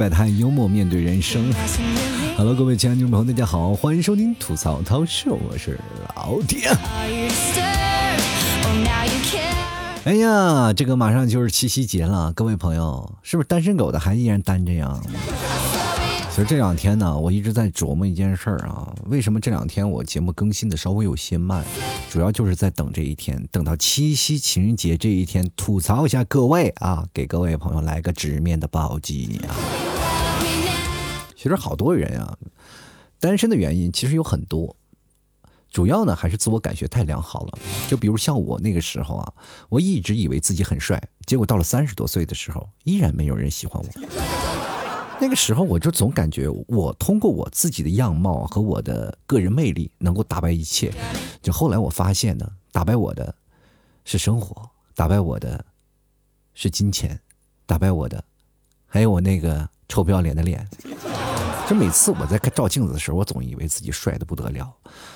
摆摊，幽默面对人生。Hello，各位亲爱的听众朋友，大家好，欢迎收听吐槽涛秀，我是老铁。哎呀，这个马上就是七夕节了，各位朋友，是不是单身狗的还依然单着呀？其实这两天呢，我一直在琢磨一件事儿啊，为什么这两天我节目更新的稍微有些慢？主要就是在等这一天，等到七夕情人节这一天，吐槽一下各位啊，给各位朋友来个直面的暴击啊！其实好多人啊，单身的原因其实有很多，主要呢还是自我感觉太良好了。就比如像我那个时候啊，我一直以为自己很帅，结果到了三十多岁的时候，依然没有人喜欢我。那个时候我就总感觉我通过我自己的样貌和我的个人魅力能够打败一切，就后来我发现呢，打败我的是生活，打败我的是金钱，打败我的还有我那个臭不要脸的脸。就每次我在照镜子的时候，我总以为自己帅的不得了，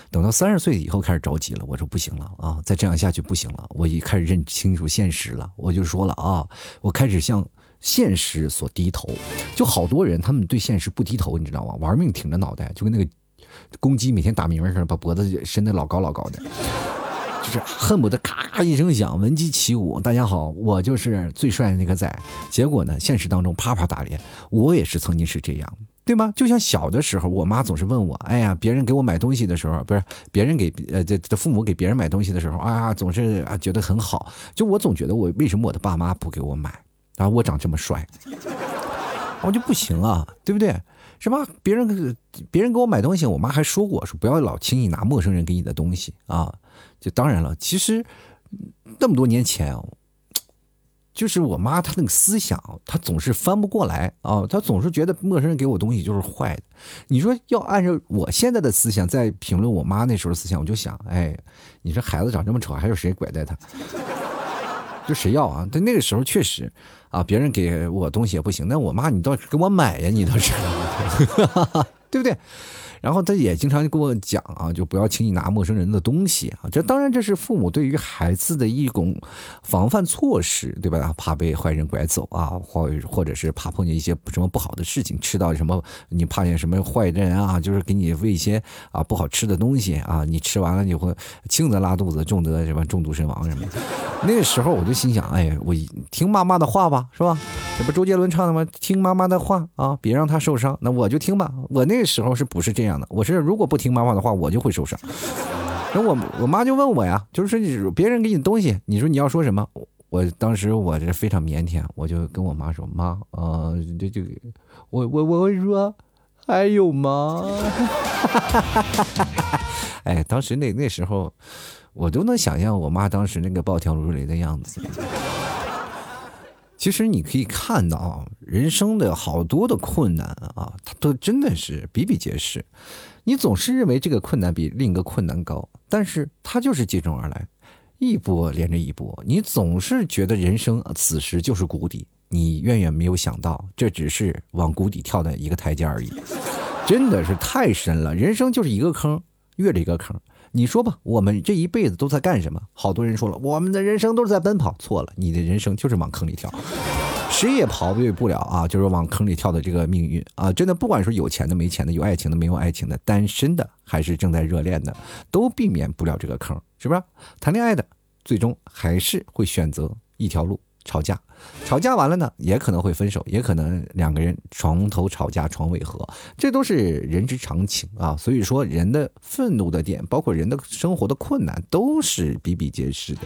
等到三十岁以后开始着急了，我说不行了啊，再这样下去不行了，我一开始认清楚现实了，我就说了啊，我开始向。现实所低头，就好多人，他们对现实不低头，你知道吗？玩命挺着脑袋，就跟那个公鸡每天打鸣似的，把脖子伸得老高老高的，就是恨不得咔咔一声响，闻鸡起舞。大家好，我就是最帅的那个仔。结果呢，现实当中啪啪打脸。我也是曾经是这样，对吗？就像小的时候，我妈总是问我，哎呀，别人给我买东西的时候，不是别人给呃这这父母给别人买东西的时候啊，总是啊觉得很好。就我总觉得我为什么我的爸妈不给我买？啊，我长这么帅，我就不行啊，对不对？是吧？别人别人给我买东西，我妈还说过，说不要老轻易拿陌生人给你的东西啊。就当然了，其实那么多年前，就是我妈她那个思想，她总是翻不过来啊，她总是觉得陌生人给我东西就是坏的。你说要按照我现在的思想在评论我妈那时候的思想，我就想，哎，你说孩子长这么丑，还有谁拐带他？就谁要啊？但那个时候确实，啊，别人给我东西也不行。那我妈，你倒是给我买呀，你倒是，对不对？然后他也经常跟我讲啊，就不要轻易拿陌生人的东西啊。这当然这是父母对于孩子的一种防范措施，对吧？怕被坏人拐走啊，或或者是怕碰见一些什么不好的事情，吃到什么你怕见什么坏人啊，就是给你喂一些啊不好吃的东西啊，你吃完了你会轻则拉肚子，重则什么中毒身亡什么。那个时候我就心想，哎，我听妈妈的话吧，是吧？这不周杰伦唱的吗？听妈妈的话啊，别让她受伤。那我就听吧。我那个时候是不是这样？我是如果不听妈妈的话，我就会受伤。那我我妈就问我呀，就是说别人给你东西，你说你要说什么？我当时我这非常腼腆，我就跟我妈说：“妈，呃，这这，我我我会说还有吗？” 哎，当时那那时候，我都能想象我妈当时那个暴跳如雷的样子。其实你可以看到啊，人生的好多的困难啊，它都真的是比比皆是。你总是认为这个困难比另一个困难高，但是它就是接踵而来，一波连着一波。你总是觉得人生此时就是谷底，你远远没有想到，这只是往谷底跳的一个台阶而已。真的是太深了，人生就是一个坑，越着一个坑。你说吧，我们这一辈子都在干什么？好多人说了，我们的人生都是在奔跑。错了，你的人生就是往坑里跳，谁也逃避不了啊！就是往坑里跳的这个命运啊！真的，不管说有钱的、没钱的，有爱情的、没有爱情的，单身的还是正在热恋的，都避免不了这个坑，是不是？谈恋爱的，最终还是会选择一条路。吵架，吵架完了呢，也可能会分手，也可能两个人床头吵架床尾和，这都是人之常情啊。所以说，人的愤怒的点，包括人的生活的困难，都是比比皆是的。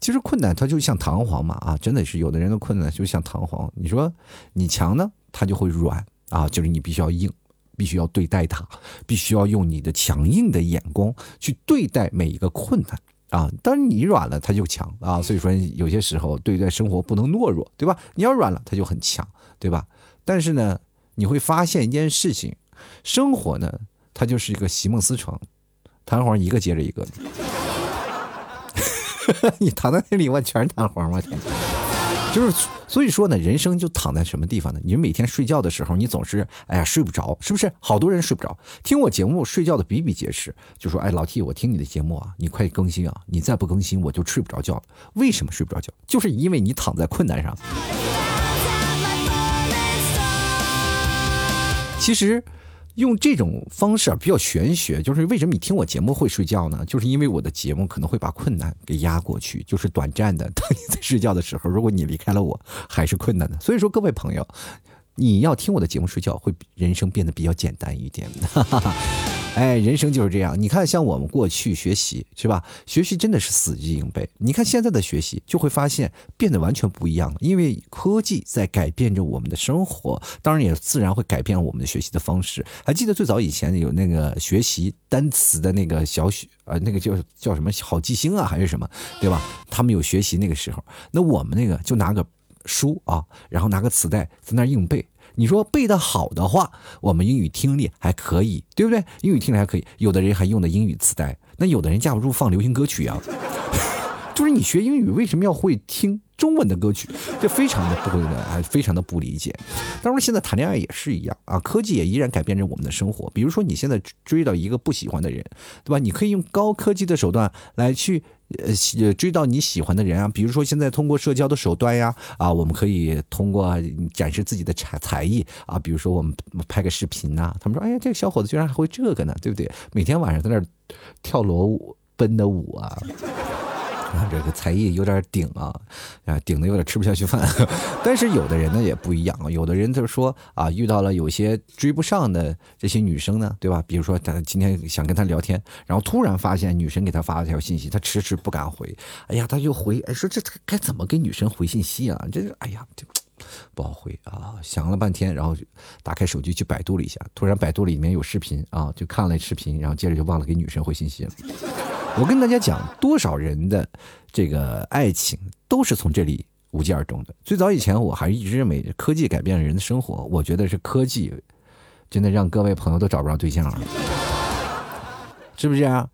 其实困难它就像弹簧嘛啊，真的是有的人的困难就像弹簧。你说你强呢，它就会软啊，就是你必须要硬，必须要对待它，必须要用你的强硬的眼光去对待每一个困难。啊，但是你软了，他就强啊。所以说，有些时候对待生活不能懦弱，对吧？你要软了，他就很强，对吧？但是呢，你会发现一件事情，生活呢，它就是一个席梦思床，弹簧一个接着一个。你躺在那里，我全是弹簧我天！就是，所以说呢，人生就躺在什么地方呢？你每天睡觉的时候，你总是哎呀睡不着，是不是？好多人睡不着，听我节目睡觉的比比皆是。就说哎，老 T，我听你的节目啊，你快更新啊！你再不更新，我就睡不着觉了。为什么睡不着觉？就是因为你躺在困难上。其实。用这种方式啊，比较玄学，就是为什么你听我节目会睡觉呢？就是因为我的节目可能会把困难给压过去，就是短暂的。当你在睡觉的时候，如果你离开了我，还是困难的。所以说，各位朋友，你要听我的节目睡觉，会人生变得比较简单一点。哎，人生就是这样。你看，像我们过去学习是吧？学习真的是死记硬背。你看现在的学习，就会发现变得完全不一样了。因为科技在改变着我们的生活，当然也自然会改变我们的学习的方式。还记得最早以前有那个学习单词的那个小许，呃，那个叫叫什么好记星啊，还是什么，对吧？他们有学习那个时候，那我们那个就拿个书啊，然后拿个磁带在那硬背。你说背的好的话，我们英语听力还可以，对不对？英语听力还可以。有的人还用的英语磁带，那有的人架不住放流行歌曲啊。就是你学英语为什么要会听中文的歌曲？这非常的不会的，还非常的不理解。当然，现在谈恋爱也是一样啊，科技也依然改变着我们的生活。比如说，你现在追到一个不喜欢的人，对吧？你可以用高科技的手段来去。呃，追到你喜欢的人啊，比如说现在通过社交的手段呀，啊，我们可以通过展示自己的才才艺啊，比如说我们拍个视频呐，他们说，哎呀，这个小伙子居然还会这个呢，对不对？每天晚上在那跳裸奔的舞啊。这个才艺有点顶啊，啊，顶的有点吃不下去饭。但是有的人呢也不一样，有的人就是说啊，遇到了有些追不上的这些女生呢，对吧？比如说他今天想跟他聊天，然后突然发现女生给他发了条信息，他迟迟不敢回。哎呀，他就回，哎，说这该怎么给女生回信息啊？这哎呀，这不好回啊！想了半天，然后打开手机去百度了一下，突然百度里面有视频啊，就看了视频，然后接着就忘了给女生回信息了。我跟大家讲，多少人的这个爱情都是从这里无疾而终的。最早以前，我还一直认为科技改变了人的生活，我觉得是科技真的让各位朋友都找不着对象了，是不是啊？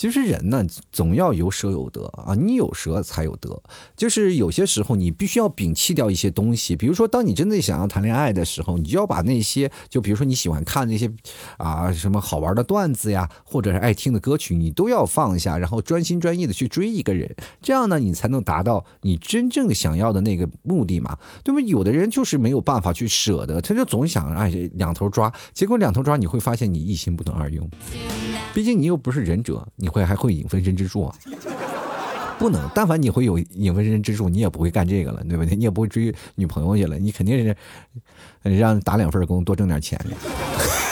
其实人呢，总要有舍有得啊，你有舍才有得。就是有些时候，你必须要摒弃掉一些东西。比如说，当你真的想要谈恋爱的时候，你就要把那些，就比如说你喜欢看那些啊什么好玩的段子呀，或者是爱听的歌曲，你都要放下，然后专心专意的去追一个人。这样呢，你才能达到你真正想要的那个目的嘛，对吧？有的人就是没有办法去舍得，他就总想哎两头抓，结果两头抓，你会发现你一心不能二用。毕竟你又不是忍者，你会还会影分身之术啊？不能，但凡你会有影分身之术，你也不会干这个了，对不对？你也不会追女朋友去了，你肯定是让打两份工，多挣点钱。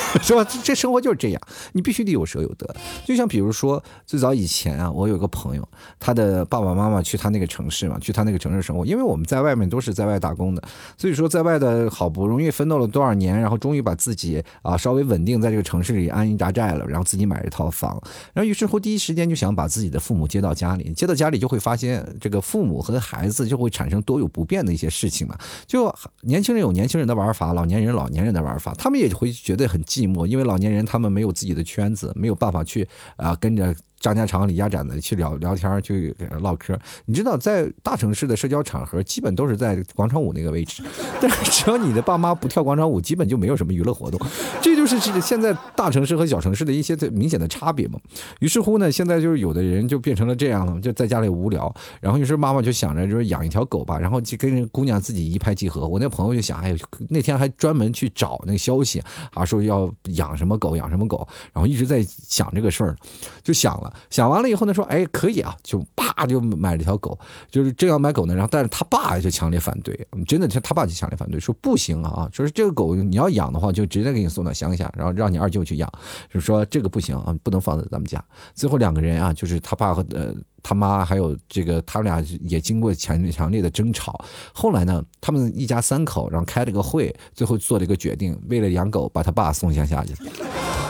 是吧？这生活就是这样，你必须得有舍有得。就像比如说，最早以前啊，我有个朋友，他的爸爸妈妈去他那个城市嘛，去他那个城市生活。因为我们在外面都是在外打工的，所以说在外的好不容易奋斗了多少年，然后终于把自己啊稍微稳定在这个城市里安营扎寨了，然后自己买了一套房，然后于是乎第一时间就想把自己的父母接到家里，接到家里就会发现这个父母和孩子就会产生多有不便的一些事情嘛。就年轻人有年轻人的玩法，老年人老年人的玩法，他们也会觉得很。寂寞，因为老年人他们没有自己的圈子，没有办法去啊跟着。张家长李家展的去聊聊天去唠嗑。你知道，在大城市的社交场合，基本都是在广场舞那个位置。但是，只要你的爸妈不跳广场舞，基本就没有什么娱乐活动。这就是现在大城市和小城市的一些明显的差别嘛。于是乎呢，现在就是有的人就变成了这样了，就在家里无聊，然后于是妈妈就想着就是养一条狗吧，然后就跟姑娘自己一拍即合。我那朋友就想，哎，那天还专门去找那个消息啊，说要养什么狗，养什么狗，然后一直在想这个事儿，就想了。想完了以后呢，说哎可以啊，就啪就买了条狗，就是正要买狗呢，然后但是他爸就强烈反对，真的他他爸就强烈反对，说不行啊，说是这个狗你要养的话，就直接给你送到乡下，然后让你二舅去养，就说这个不行啊，不能放在咱们家。最后两个人啊，就是他爸和呃他妈还有这个他们俩也经过强强烈的争吵，后来呢，他们一家三口然后开了个会，最后做了一个决定，为了养狗，把他爸送乡下去，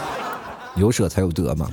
有舍才有得嘛。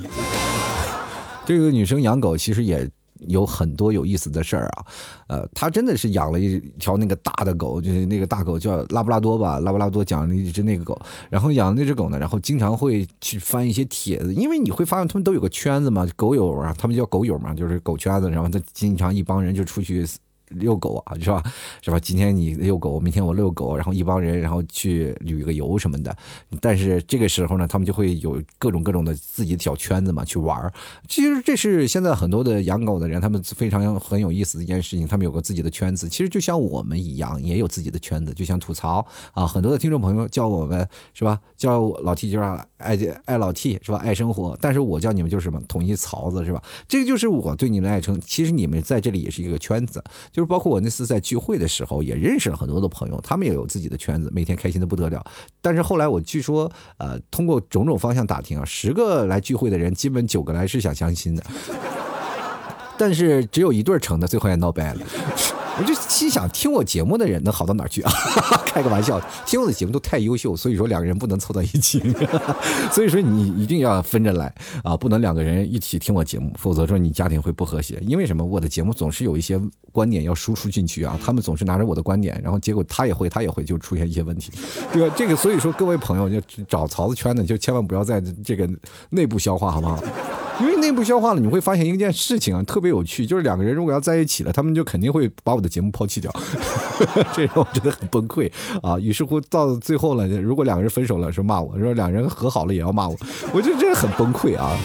这个女生养狗其实也有很多有意思的事儿啊，呃，她真的是养了一条那个大的狗，就是那个大狗叫拉布拉多吧，拉布拉多讲了一只那个狗，然后养那只狗呢，然后经常会去翻一些帖子，因为你会发现他们都有个圈子嘛，狗友啊，他们叫狗友嘛，就是狗圈子，然后他经常一帮人就出去遛狗啊，是吧？是吧？今天你遛狗，明天我遛狗，然后一帮人然后去旅个游什么的。但是这个时候呢，他们就会有各种各种的自己的小圈子嘛，去玩其实这是现在很多的养狗的人，他们非常很有意思的一件事情，他们有个自己的圈子。其实就像我们一样，也有自己的圈子，就像吐槽啊，很多的听众朋友叫我们是吧？叫老 T 就是爱爱老 T 是吧？爱生活，但是我叫你们就是什么？统一槽子是吧？这个就是我对你们的爱称。其实你们在这里也是一个圈子。就是包括我那次在聚会的时候，也认识了很多的朋友，他们也有自己的圈子，每天开心的不得了。但是后来我据说，呃，通过种种方向打听啊，十个来聚会的人，基本九个来是想相亲的，但是只有一对成的，最后也闹掰了。我就心想，听我节目的人能好到哪儿去啊？开个玩笑，听我的节目都太优秀，所以说两个人不能凑到一起。所以说你一定要分着来啊，不能两个人一起听我节目，否则说你家庭会不和谐。因为什么？我的节目总是有一些观点要输出进去啊，他们总是拿着我的观点，然后结果他也会，他也会，就出现一些问题，对吧？这个所以说各位朋友就找槽子圈的，就千万不要在这个内部消化，好不好？因为内部消化了，你会发现一件事情啊，特别有趣，就是两个人如果要在一起了，他们就肯定会把我的节目抛弃掉，这让我觉得很崩溃啊。于是乎到最后了，如果两个人分手了，说骂我说两人和好了也要骂我，我就真的很崩溃啊。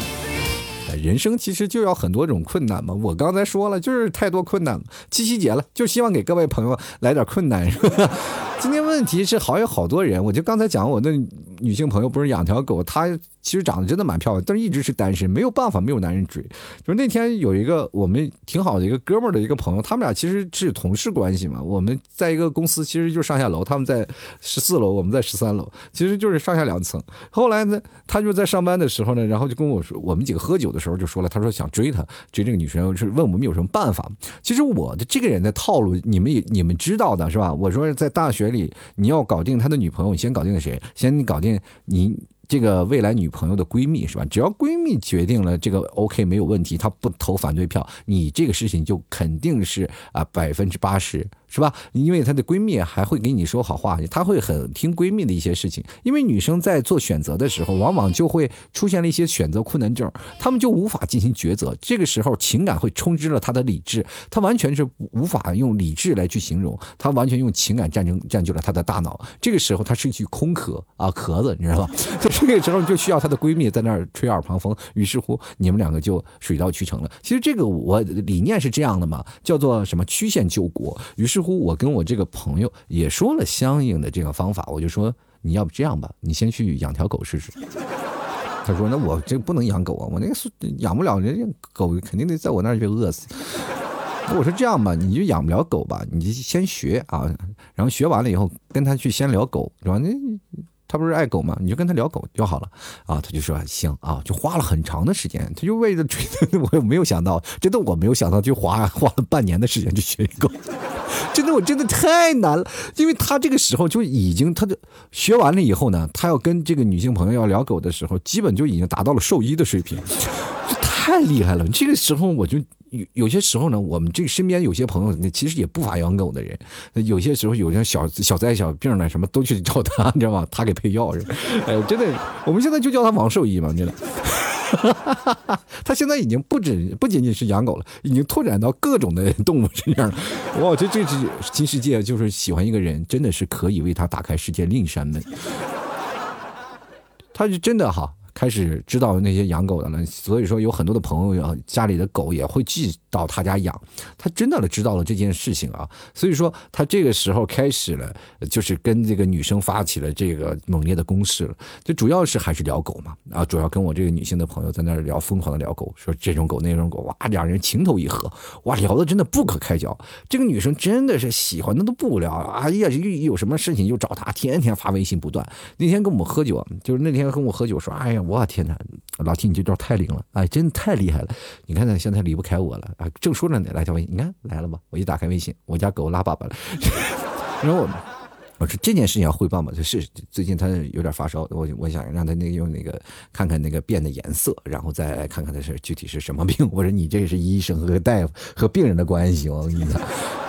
人生其实就要很多种困难嘛，我刚才说了，就是太多困难了。七夕节了，就希望给各位朋友来点困难，是吧？今天问题是好有好多人，我就刚才讲我那女性朋友不是养条狗，她。其实长得真的蛮漂亮，但是一直是单身，没有办法，没有男人追。就是那天有一个我们挺好的一个哥们儿的一个朋友，他们俩其实是同事关系嘛。我们在一个公司，其实就是上下楼，他们在十四楼，我们在十三楼，其实就是上下两层。后来呢，他就在上班的时候呢，然后就跟我说，我们几个喝酒的时候就说了，他说想追她，追这个女生，是问我们有什么办法。其实我的这个人的套路，你们也你们知道的是吧？我说在大学里，你要搞定他的女朋友，你先搞定谁？先搞定你。这个未来女朋友的闺蜜是吧？只要闺蜜决定了这个 OK 没有问题，她不投反对票，你这个事情就肯定是啊百分之八十。是吧？因为她的闺蜜还会给你说好话，她会很听闺蜜的一些事情。因为女生在做选择的时候，往往就会出现了一些选择困难症，她们就无法进行抉择。这个时候，情感会充斥了她的理智，她完全是无法用理智来去形容，她完全用情感战争占据了她的大脑。这个时候，她是一具空壳啊壳子，你知道吧？在 这个时候，就需要她的闺蜜在那儿吹耳旁风。于是乎，你们两个就水到渠成了。其实这个我理念是这样的嘛，叫做什么曲线救国。于是。乎，我跟我这个朋友也说了相应的这个方法，我就说你要不这样吧，你先去养条狗试试。他说那我这不能养狗啊，我那个是养不了，人家狗肯定得在我那儿就饿死。我说这样吧，你就养不了狗吧，你就先学啊，然后学完了以后跟他去先聊狗，是吧？那。他不是爱狗吗？你就跟他聊狗就好了啊！他就说行啊，就花了很长的时间，他就为了追，我没有想到，真的我没有想到，就花花了半年的时间去学狗，真的我真的太难了，因为他这个时候就已经，他就学完了以后呢，他要跟这个女性朋友要聊狗的时候，基本就已经达到了兽医的水平，这太厉害了。这个时候我就。有有些时候呢，我们这身边有些朋友，那其实也不乏养狗的人。有些时候有些小小灾小病呢，什么都去找他，你知道吗？他给配药是吧？哎，真的，我们现在就叫他王兽医嘛，真的。他现在已经不止不仅仅是养狗了，已经拓展到各种的动物身上了。哇，这这是新世界，就是喜欢一个人，真的是可以为他打开世界另一扇门。他是真的哈。开始知道那些养狗的了，所以说有很多的朋友家里的狗也会寄到他家养。他真的知道了这件事情啊，所以说他这个时候开始了，就是跟这个女生发起了这个猛烈的攻势了。就主要是还是聊狗嘛，啊，主要跟我这个女性的朋友在那聊，疯狂的聊狗，说这种狗那种狗，哇，两人情投意合，哇，聊的真的不可开交。这个女生真的是喜欢的都不聊，哎呀，一有什么事情就找他，天天发微信不断。那天跟我们喝酒，就是那天跟我喝酒说，哎呀。我天哪，老提你这招太灵了，哎，真的太厉害了！你看他现在离不开我了啊，正说着呢，来条微信，你看来了吧？我一打开微信，我家狗拉粑粑了。然后我我说这件事情要汇报嘛，就是最近他有点发烧，我我想让他那个用那个看看那个便的颜色，然后再来看看他是具体是什么病。我说你这是医生和大夫和病人的关系，我跟你讲，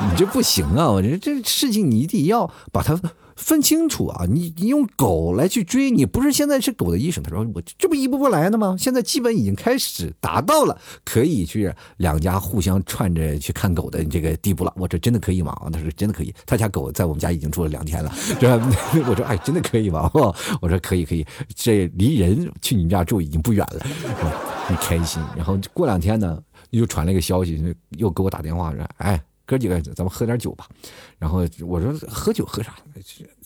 你这不行啊！我觉得这事情你一定要把它分清楚啊！你你用狗来去追你，不是现在是狗的医生。他说我这不一步步来的吗？现在基本已经开始达到了可以去两家互相串着去看狗的这个地步了。我这真的可以吗？他说真的可以。他家狗在我们家已经住了两天了，是吧？我说哎，真的可以吗？我说可以可以，这离人去你们家住已经不远了，很开心。然后过两天呢，又传了一个消息，又给我打电话说，哎。哥几个，咱们喝点酒吧。然后我说喝酒喝啥？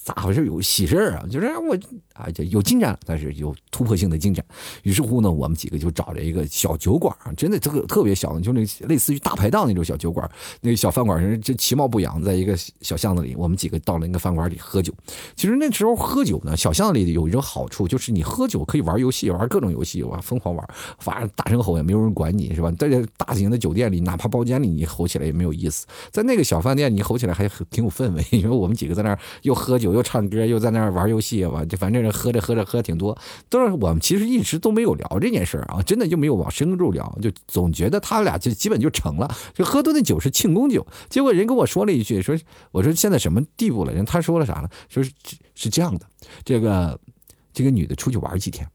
咋回事？有喜事啊？就是我啊，就有进展，但是有突破性的进展。于是乎呢，我们几个就找了一个小酒馆啊，真的这个特别小，就那类似于大排档那种小酒馆，那个小饭馆是这其貌不扬，在一个小巷子里。我们几个到了那个饭馆里喝酒。其实那时候喝酒呢，小巷子里有一种好处，就是你喝酒可以玩游戏，玩各种游戏，玩疯狂玩，反正大声吼也没有人管你，是吧？在大型的酒店里，哪怕包间里你吼起来也没有意思。在那个小饭店，你吼起来还挺有氛围，因为我们几个在那儿又喝酒又唱歌，又在那儿玩游戏吧，就反正喝着喝着喝挺多。都是我们其实一直都没有聊这件事儿啊，真的就没有往深入聊，就总觉得他俩就基本就成了，就喝多的酒是庆功酒。结果人跟我说了一句，说我说现在什么地步了？人他说了啥呢？说是是这样的，这个这个女的出去玩几天，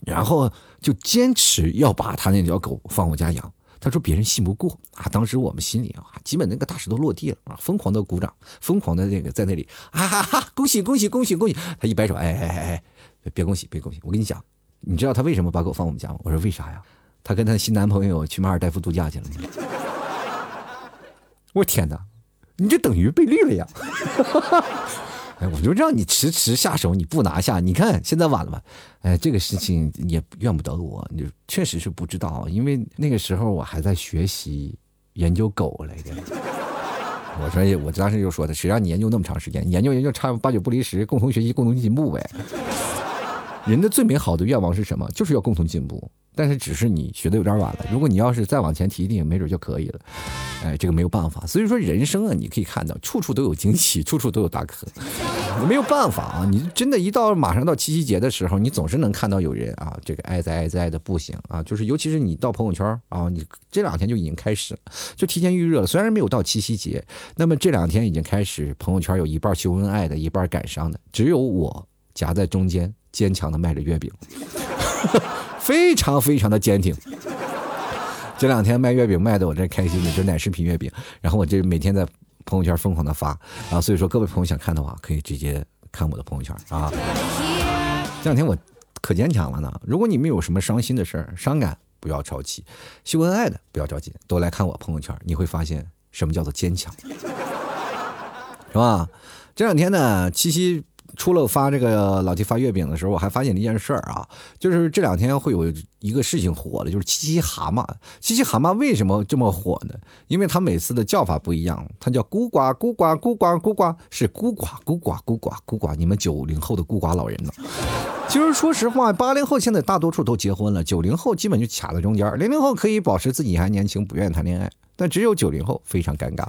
然后就坚持要把他那条狗放我家养。他说别人信不过啊！当时我们心里啊，基本那个大石头落地了啊，疯狂的鼓掌，疯狂的那个在那里啊哈哈！恭喜恭喜恭喜恭喜！他一摆手，哎哎哎哎，别恭喜别恭喜！我跟你讲，你知道他为什么把狗放我们家吗？我说为啥呀？他跟他新男朋友去马尔代夫度假去了。我天哪，你这等于被绿了呀！哎，我就让你迟迟下手，你不拿下，你看现在晚了吧？哎，这个事情也怨不得我，你确实是不知道，因为那个时候我还在学习研究狗来着。我说，我当时就说的，谁让你研究那么长时间？研究研究，差八九不离十，共同学习，共同进步呗。人的最美好的愿望是什么？就是要共同进步。但是只是你学的有点晚了，如果你要是再往前提一点，没准就可以了。哎，这个没有办法。所以说人生啊，你可以看到处处都有惊喜，处处都有大坑。没有办法啊，你真的，一到马上到七夕节的时候，你总是能看到有人啊，这个爱在爱在的不行啊，就是尤其是你到朋友圈啊，你这两天就已经开始了，就提前预热了。虽然没有到七夕节，那么这两天已经开始，朋友圈有一半秀恩爱的，一半感伤的，只有我夹在中间，坚强的卖着月饼。非常非常的坚挺，这两天卖月饼卖的我这开心的，就奶食品月饼。然后我这每天在朋友圈疯狂的发，啊所以说各位朋友想看的话，可以直接看我的朋友圈啊。这两天我可坚强了呢。如果你们有什么伤心的事儿、伤感，不要着急；秀恩爱的不要着急，都来看我朋友圈，你会发现什么叫做坚强，是吧？这两天呢，七夕。除了发这个老弟发月饼的时候，我还发现了一件事儿啊，就是这两天会有一个事情火了，就是七七蛤蟆。七七蛤蟆为什么这么火呢？因为它每次的叫法不一样，它叫孤寡孤寡孤寡孤寡，是孤寡孤寡孤寡孤寡。你们九零后的孤寡老人呢？其实说实话，八零后现在大多数都结婚了，九零后基本就卡在中间，零零后可以保持自己还年轻，不愿意谈恋爱，但只有九零后非常尴尬。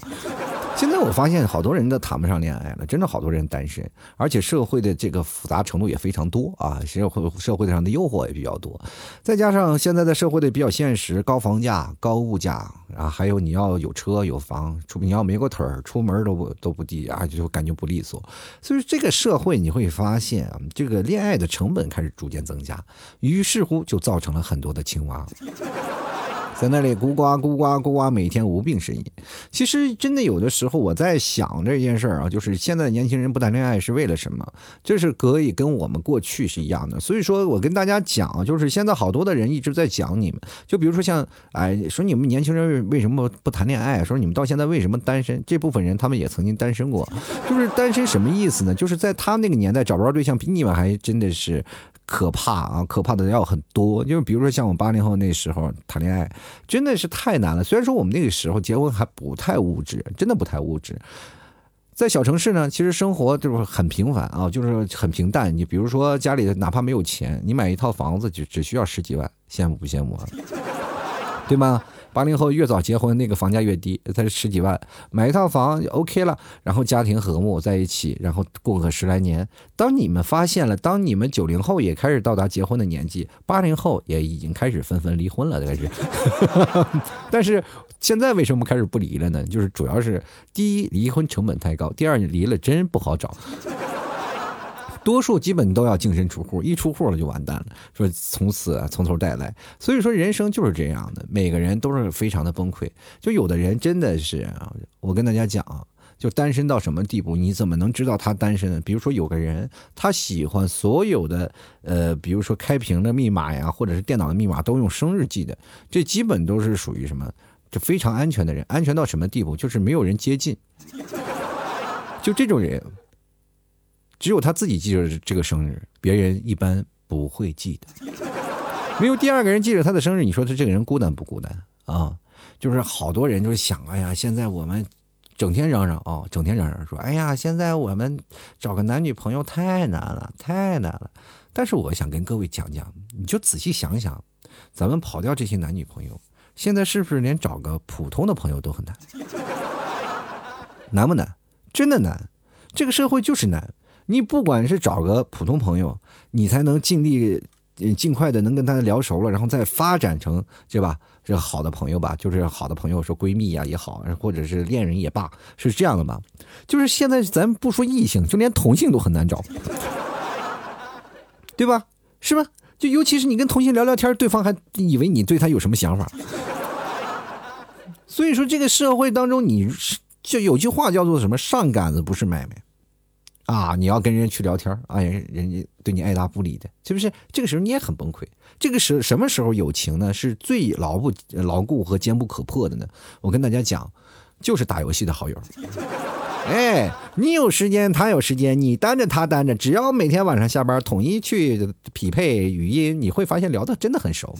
现在我发现好多人都谈不上恋爱了，真的好多人单身，而且社会的这个复杂程度也非常多啊，社会社会上的诱惑也比较多，再加上现在的社会的比较现实，高房价、高物价啊，还有你要有车有房，出你要没个腿儿，出门都不都不地啊，就感觉不利索。所以这个社会你会发现啊，这个恋爱的成本开始逐渐增加，于是乎就造成了很多的青蛙。在那里咕呱咕呱咕呱，每天无病呻吟。其实真的有的时候，我在想这件事儿啊，就是现在年轻人不谈恋爱是为了什么？这是可以跟我们过去是一样的。所以说我跟大家讲，就是现在好多的人一直在讲你们，就比如说像哎，说你们年轻人为什么不谈恋爱？说你们到现在为什么单身？这部分人他们也曾经单身过，就是单身什么意思呢？就是在他那个年代找不着对象，比你们还真的是。可怕啊！可怕的要很多，就是比如说像我八零后那时候谈恋爱，真的是太难了。虽然说我们那个时候结婚还不太物质，真的不太物质。在小城市呢，其实生活就是很平凡啊，就是很平淡。你比如说家里哪怕没有钱，你买一套房子就只需要十几万，羡慕不羡慕啊？对吗？八零后越早结婚，那个房价越低，才十几万买一套房就 OK 了，然后家庭和睦在一起，然后过个十来年。当你们发现了，当你们九零后也开始到达结婚的年纪，八零后也已经开始纷纷离婚了，开始。但是现在为什么开始不离了呢？就是主要是第一，离婚成本太高；第二，你离了真不好找。多数基本都要净身出户，一出户了就完蛋了，说从此从头再来。所以说人生就是这样的，每个人都是非常的崩溃。就有的人真的是，我跟大家讲啊，就单身到什么地步，你怎么能知道他单身呢？比如说有个人，他喜欢所有的，呃，比如说开屏的密码呀，或者是电脑的密码都用生日记的，这基本都是属于什么？就非常安全的人，安全到什么地步？就是没有人接近，就这种人。只有他自己记着这个生日，别人一般不会记得。没有第二个人记着他的生日，你说他这个人孤单不孤单啊？就是好多人就是想，哎呀，现在我们整天嚷嚷啊，整天嚷嚷说，哎呀，现在我们找个男女朋友太难了，太难了。但是我想跟各位讲讲，你就仔细想想，咱们跑掉这些男女朋友，现在是不是连找个普通的朋友都很难？难不难？真的难。这个社会就是难。你不管是找个普通朋友，你才能尽力尽快的能跟他聊熟了，然后再发展成对吧？这好的朋友吧，就是好的朋友，说闺蜜呀也好，或者是恋人也罢，是这样的吧？就是现在咱不说异性，就连同性都很难找，对吧？是吧？就尤其是你跟同性聊聊天，对方还以为你对他有什么想法。所以说，这个社会当中，你就有句话叫做什么？上杆子不是买卖。啊，你要跟人家去聊天哎，人人家对你爱答不理的，是不是？这个时候你也很崩溃。这个时什么时候友情呢？是最牢不牢固和坚不可破的呢？我跟大家讲，就是打游戏的好友。哎，你有时间，他有时间，你单着他单着，只要每天晚上下班统一去匹配语音，你会发现聊的真的很熟。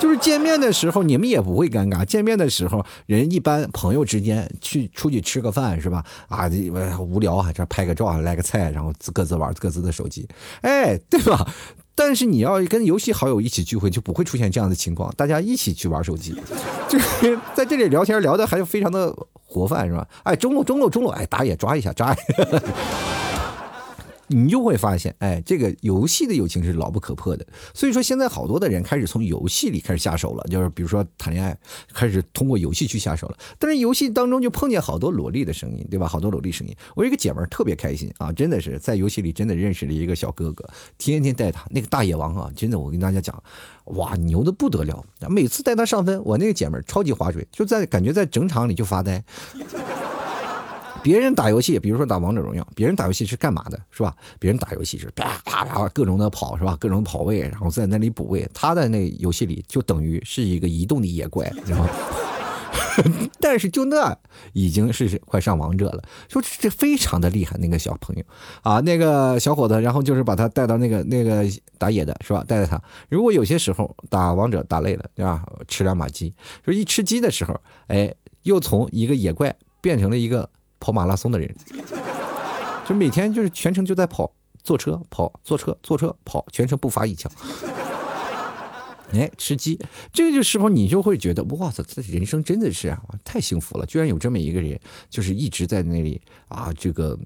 就是见面的时候，你们也不会尴尬。见面的时候，人一般朋友之间去出去吃个饭是吧？啊，无聊啊，这拍个照，来个菜，然后各自玩各自的手机，哎，对吧？但是你要跟游戏好友一起聚会，就不会出现这样的情况，大家一起去玩手机，就是在这里聊天聊的还是非常的。国范是吧？哎，中路中路中路，哎，打野抓一下，抓一下。你就会发现，哎，这个游戏的友情是牢不可破的。所以说，现在好多的人开始从游戏里开始下手了，就是比如说谈恋爱，开始通过游戏去下手了。但是游戏当中就碰见好多萝莉的声音，对吧？好多萝莉声音。我一个姐们儿特别开心啊，真的是在游戏里真的认识了一个小哥哥，天天带他那个大野王啊，真的我跟大家讲，哇，牛的不得了。每次带他上分，我那个姐们儿超级划水，就在感觉在整场里就发呆。别人打游戏，比如说打王者荣耀，别人打游戏是干嘛的，是吧？别人打游戏是啪啪啪各种的跑，是吧？各种跑位，然后在那里补位。他在那游戏里就等于是一个移动的野怪，然后，但是就那已经是快上王者了，说这非常的厉害。那个小朋友啊，那个小伙子，然后就是把他带到那个那个打野的是吧？带着他，如果有些时候打王者打累了，对吧？吃两把鸡，说一吃鸡的时候，哎，又从一个野怪变成了一个。跑马拉松的人，就每天就是全程就在跑，坐车跑，坐车坐车跑，全程不发一枪。哎，吃鸡，这个就时候你就会觉得，哇塞，这人生真的是啊，太幸福了，居然有这么一个人，就是一直在那里啊，这个，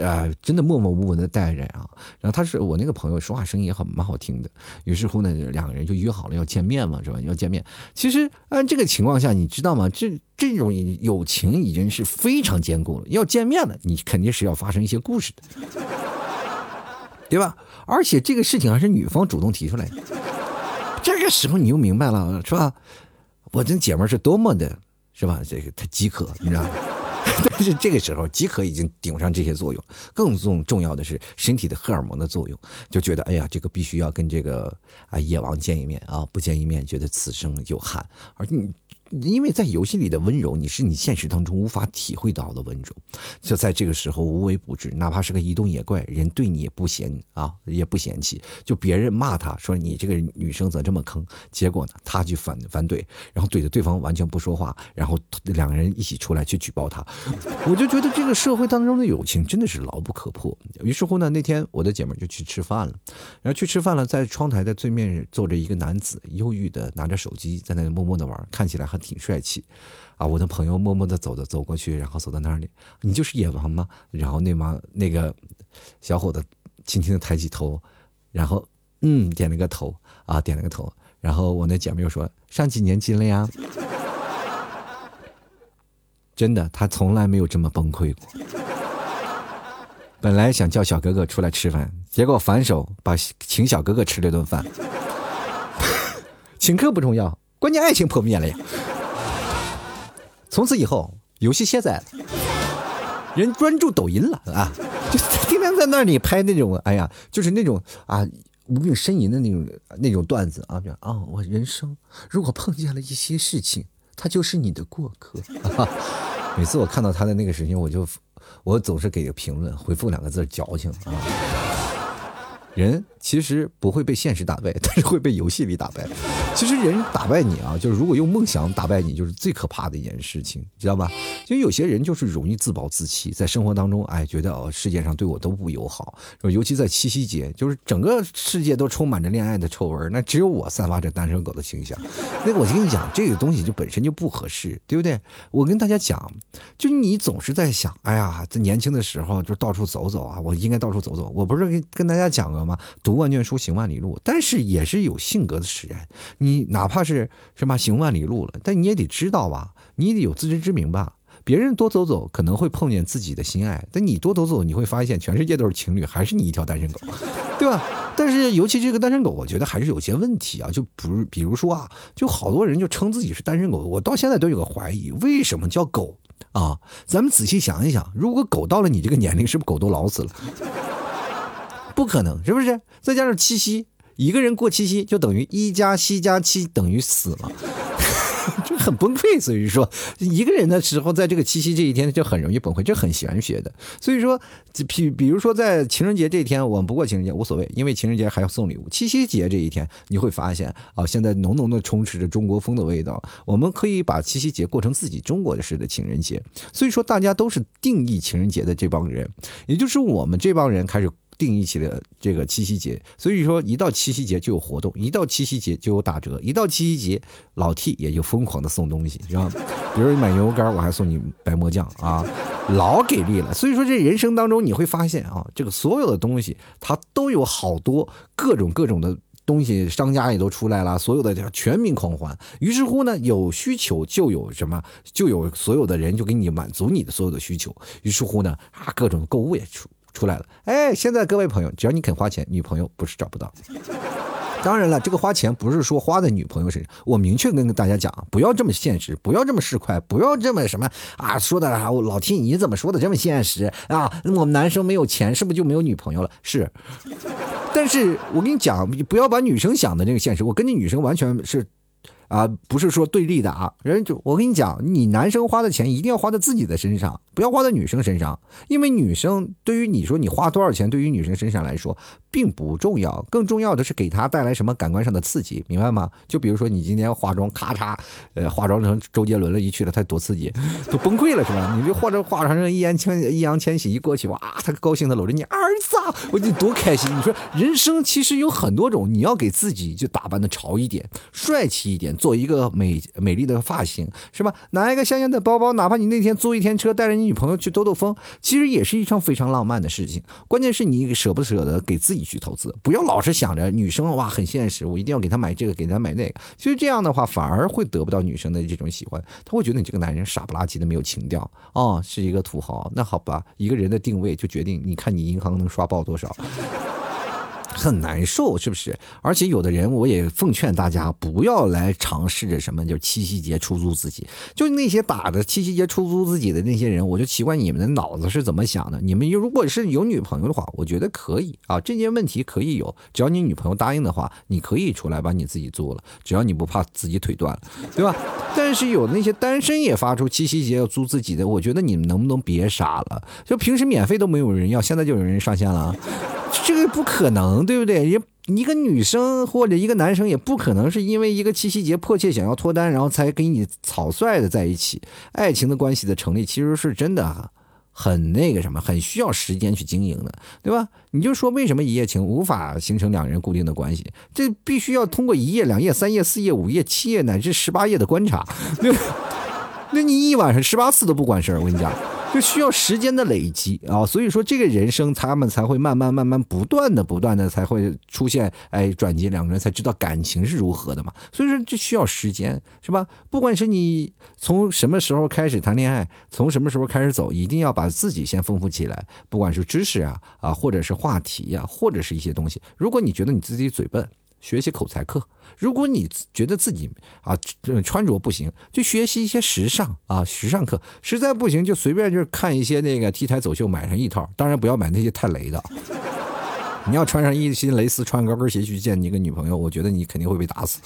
啊，真的默默无闻的待着啊。然后他是我那个朋友，说话声音也很蛮好听的。于是乎呢，两个人就约好了要见面嘛，是吧？要见面。其实按这个情况下，你知道吗？这这种友情已经是非常坚固了。要见面了，你肯定是要发生一些故事的，对吧？而且这个事情还是女方主动提出来的。这个时候你又明白了，是吧？我这姐们是多么的，是吧？这个她饥渴，你知道吗？但是这个时候饥渴已经顶上这些作用，更重重要的是身体的荷尔蒙的作用，就觉得哎呀，这个必须要跟这个啊野王见一面啊，不见一面觉得此生有憾。而你因为在游戏里的温柔，你是你现实当中无法体会到的温柔。就在这个时候无微不至，哪怕是个移动野怪，人对你也不嫌啊，也不嫌弃。就别人骂他说你这个女生怎么这么坑，结果呢，他去反反怼，然后怼着对方完全不说话，然后两个人一起出来去举报他。我就觉得这个社会当中的友情真的是牢不可破。于是乎呢，那天我的姐妹就去吃饭了，然后去吃饭了，在窗台的对面坐着一个男子，忧郁的拿着手机在那里默默的玩，看起来还挺帅气，啊，我的朋友默默的走着走过去，然后走到那里，你就是野王吗？然后那帮那个小伙子轻轻的抬起头，然后嗯点了个头啊点了个头，然后我那姐妹又说上几年级了呀？真的，他从来没有这么崩溃过。本来想叫小哥哥出来吃饭，结果反手把请小哥哥吃了顿饭。请客不重要，关键爱情破灭了呀！从此以后，游戏卸载了，人专注抖音了啊！就天天在那里拍那种，哎呀，就是那种啊无病呻吟的那种那种段子啊！啊，我人生如果碰见了一些事情，他就是你的过客。每次我看到他的那个视频，我就我总是给个评论，回复两个字：矫情啊！人其实不会被现实打败，但是会被游戏里打败。其实人打败你啊，就是如果用梦想打败你，就是最可怕的一件事情，知道吧？就有些人就是容易自暴自弃，在生活当中，哎，觉得哦，世界上对我都不友好。尤其在七夕节，就是整个世界都充满着恋爱的臭味，那只有我散发着单身狗的形象。那我跟你讲，这个东西就本身就不合适，对不对？我跟大家讲，就你总是在想，哎呀，在年轻的时候就到处走走啊，我应该到处走走。我不是跟跟大家讲了吗？读读万卷书，行万里路。但是也是有性格的使然，你哪怕是什么行万里路了，但你也得知道吧，你得有自知之明吧。别人多走走可能会碰见自己的心爱，但你多走走，你会发现全世界都是情侣，还是你一条单身狗，对吧？但是尤其这个单身狗，我觉得还是有些问题啊。就不比如说啊，就好多人就称自己是单身狗，我到现在都有个怀疑，为什么叫狗啊？咱们仔细想一想，如果狗到了你这个年龄，是不是狗都老死了？不可能，是不是？再加上七夕，一个人过七夕就等于一加七加七等于死了，就很崩溃。所以说，一个人的时候，在这个七夕这一天就很容易崩溃，这很玄学的。所以说，比比如说在情人节这一天，我们不过情人节无所谓，因为情人节还要送礼物。七夕节这一天，你会发现啊，现在浓浓的充斥着中国风的味道。我们可以把七夕节过成自己中国式的情人节。所以说，大家都是定义情人节的这帮人，也就是我们这帮人开始。定义起了这个七夕节，所以说一到七夕节就有活动，一到七夕节就有打折，一到七夕节老 T 也就疯狂的送东西，是吧？比如你买牛肉干，我还送你白馍酱啊，老给力了。所以说这人生当中你会发现啊，这个所有的东西它都有好多各种各种的东西，商家也都出来了，所有的叫全民狂欢。于是乎呢，有需求就有什么，就有所有的人就给你满足你的所有的需求。于是乎呢，啊，各种购物也出。出来了，哎，现在各位朋友，只要你肯花钱，女朋友不是找不到。当然了，这个花钱不是说花在女朋友身上，我明确跟大家讲，不要这么现实，不要这么市侩，不要这么什么啊，说的啊，我老听你怎么说的这么现实啊？我们男生没有钱，是不是就没有女朋友了？是，但是我跟你讲，不要把女生想的这个现实，我跟你女生完全是。啊，不是说对立的啊，人就我跟你讲，你男生花的钱一定要花在自己的身上，不要花在女生身上，因为女生对于你说你花多少钱，对于女生身上来说并不重要，更重要的是给她带来什么感官上的刺激，明白吗？就比如说你今天化妆，咔嚓，呃，化妆成周杰伦了，一去了，他多刺激，都崩溃了是吧？你就或者化妆成易烊千易烊千玺一过去，哇，他高兴的搂着你儿子，我就多开心。你说人生其实有很多种，你要给自己就打扮的潮一点，帅气一点。做一个美美丽的发型是吧？拿一个香香的包包，哪怕你那天租一天车，带着你女朋友去兜兜风，其实也是一场非常浪漫的事情。关键是你舍不舍得给自己去投资，不要老是想着女生哇很现实，我一定要给她买这个，给她买那个。其实这样的话反而会得不到女生的这种喜欢，她会觉得你这个男人傻不拉几的没有情调哦，是一个土豪。那好吧，一个人的定位就决定，你看你银行能刷爆多少。很难受，是不是？而且有的人，我也奉劝大家不要来尝试着什么，就是七夕节出租自己。就那些打着七夕节出租自己的那些人，我就奇怪你们的脑子是怎么想的。你们如果是有女朋友的话，我觉得可以啊，这件问题可以有，只要你女朋友答应的话，你可以出来把你自己租了，只要你不怕自己腿断了，对吧？但是有那些单身也发出七夕节要租自己的，我觉得你们能不能别傻了？就平时免费都没有人要，现在就有人上线了。这个不可能，对不对？也一个女生或者一个男生也不可能是因为一个七夕节迫切想要脱单，然后才跟你草率的在一起。爱情的关系的成立，其实是真的很那个什么，很需要时间去经营的，对吧？你就说为什么一夜情无法形成两人固定的关系？这必须要通过一夜、两夜、三夜、四夜、五夜、七夜乃至十八夜的观察，对吧？那你一晚上十八次都不管事儿，我跟你讲。就需要时间的累积啊，所以说这个人生他们才会慢慢慢慢不断的不断的才会出现哎转机，两个人才知道感情是如何的嘛。所以说这需要时间是吧？不管是你从什么时候开始谈恋爱，从什么时候开始走，一定要把自己先丰富起来，不管是知识啊啊，或者是话题呀，或者是一些东西。如果你觉得你自己嘴笨，学习口才课。如果你觉得自己啊穿着不行，就学习一些时尚啊时尚课；实在不行，就随便就是看一些那个 T 台走秀，买上一套。当然不要买那些太雷的。你要穿上一身蕾丝，穿高跟鞋去见你一个女朋友，我觉得你肯定会被打死，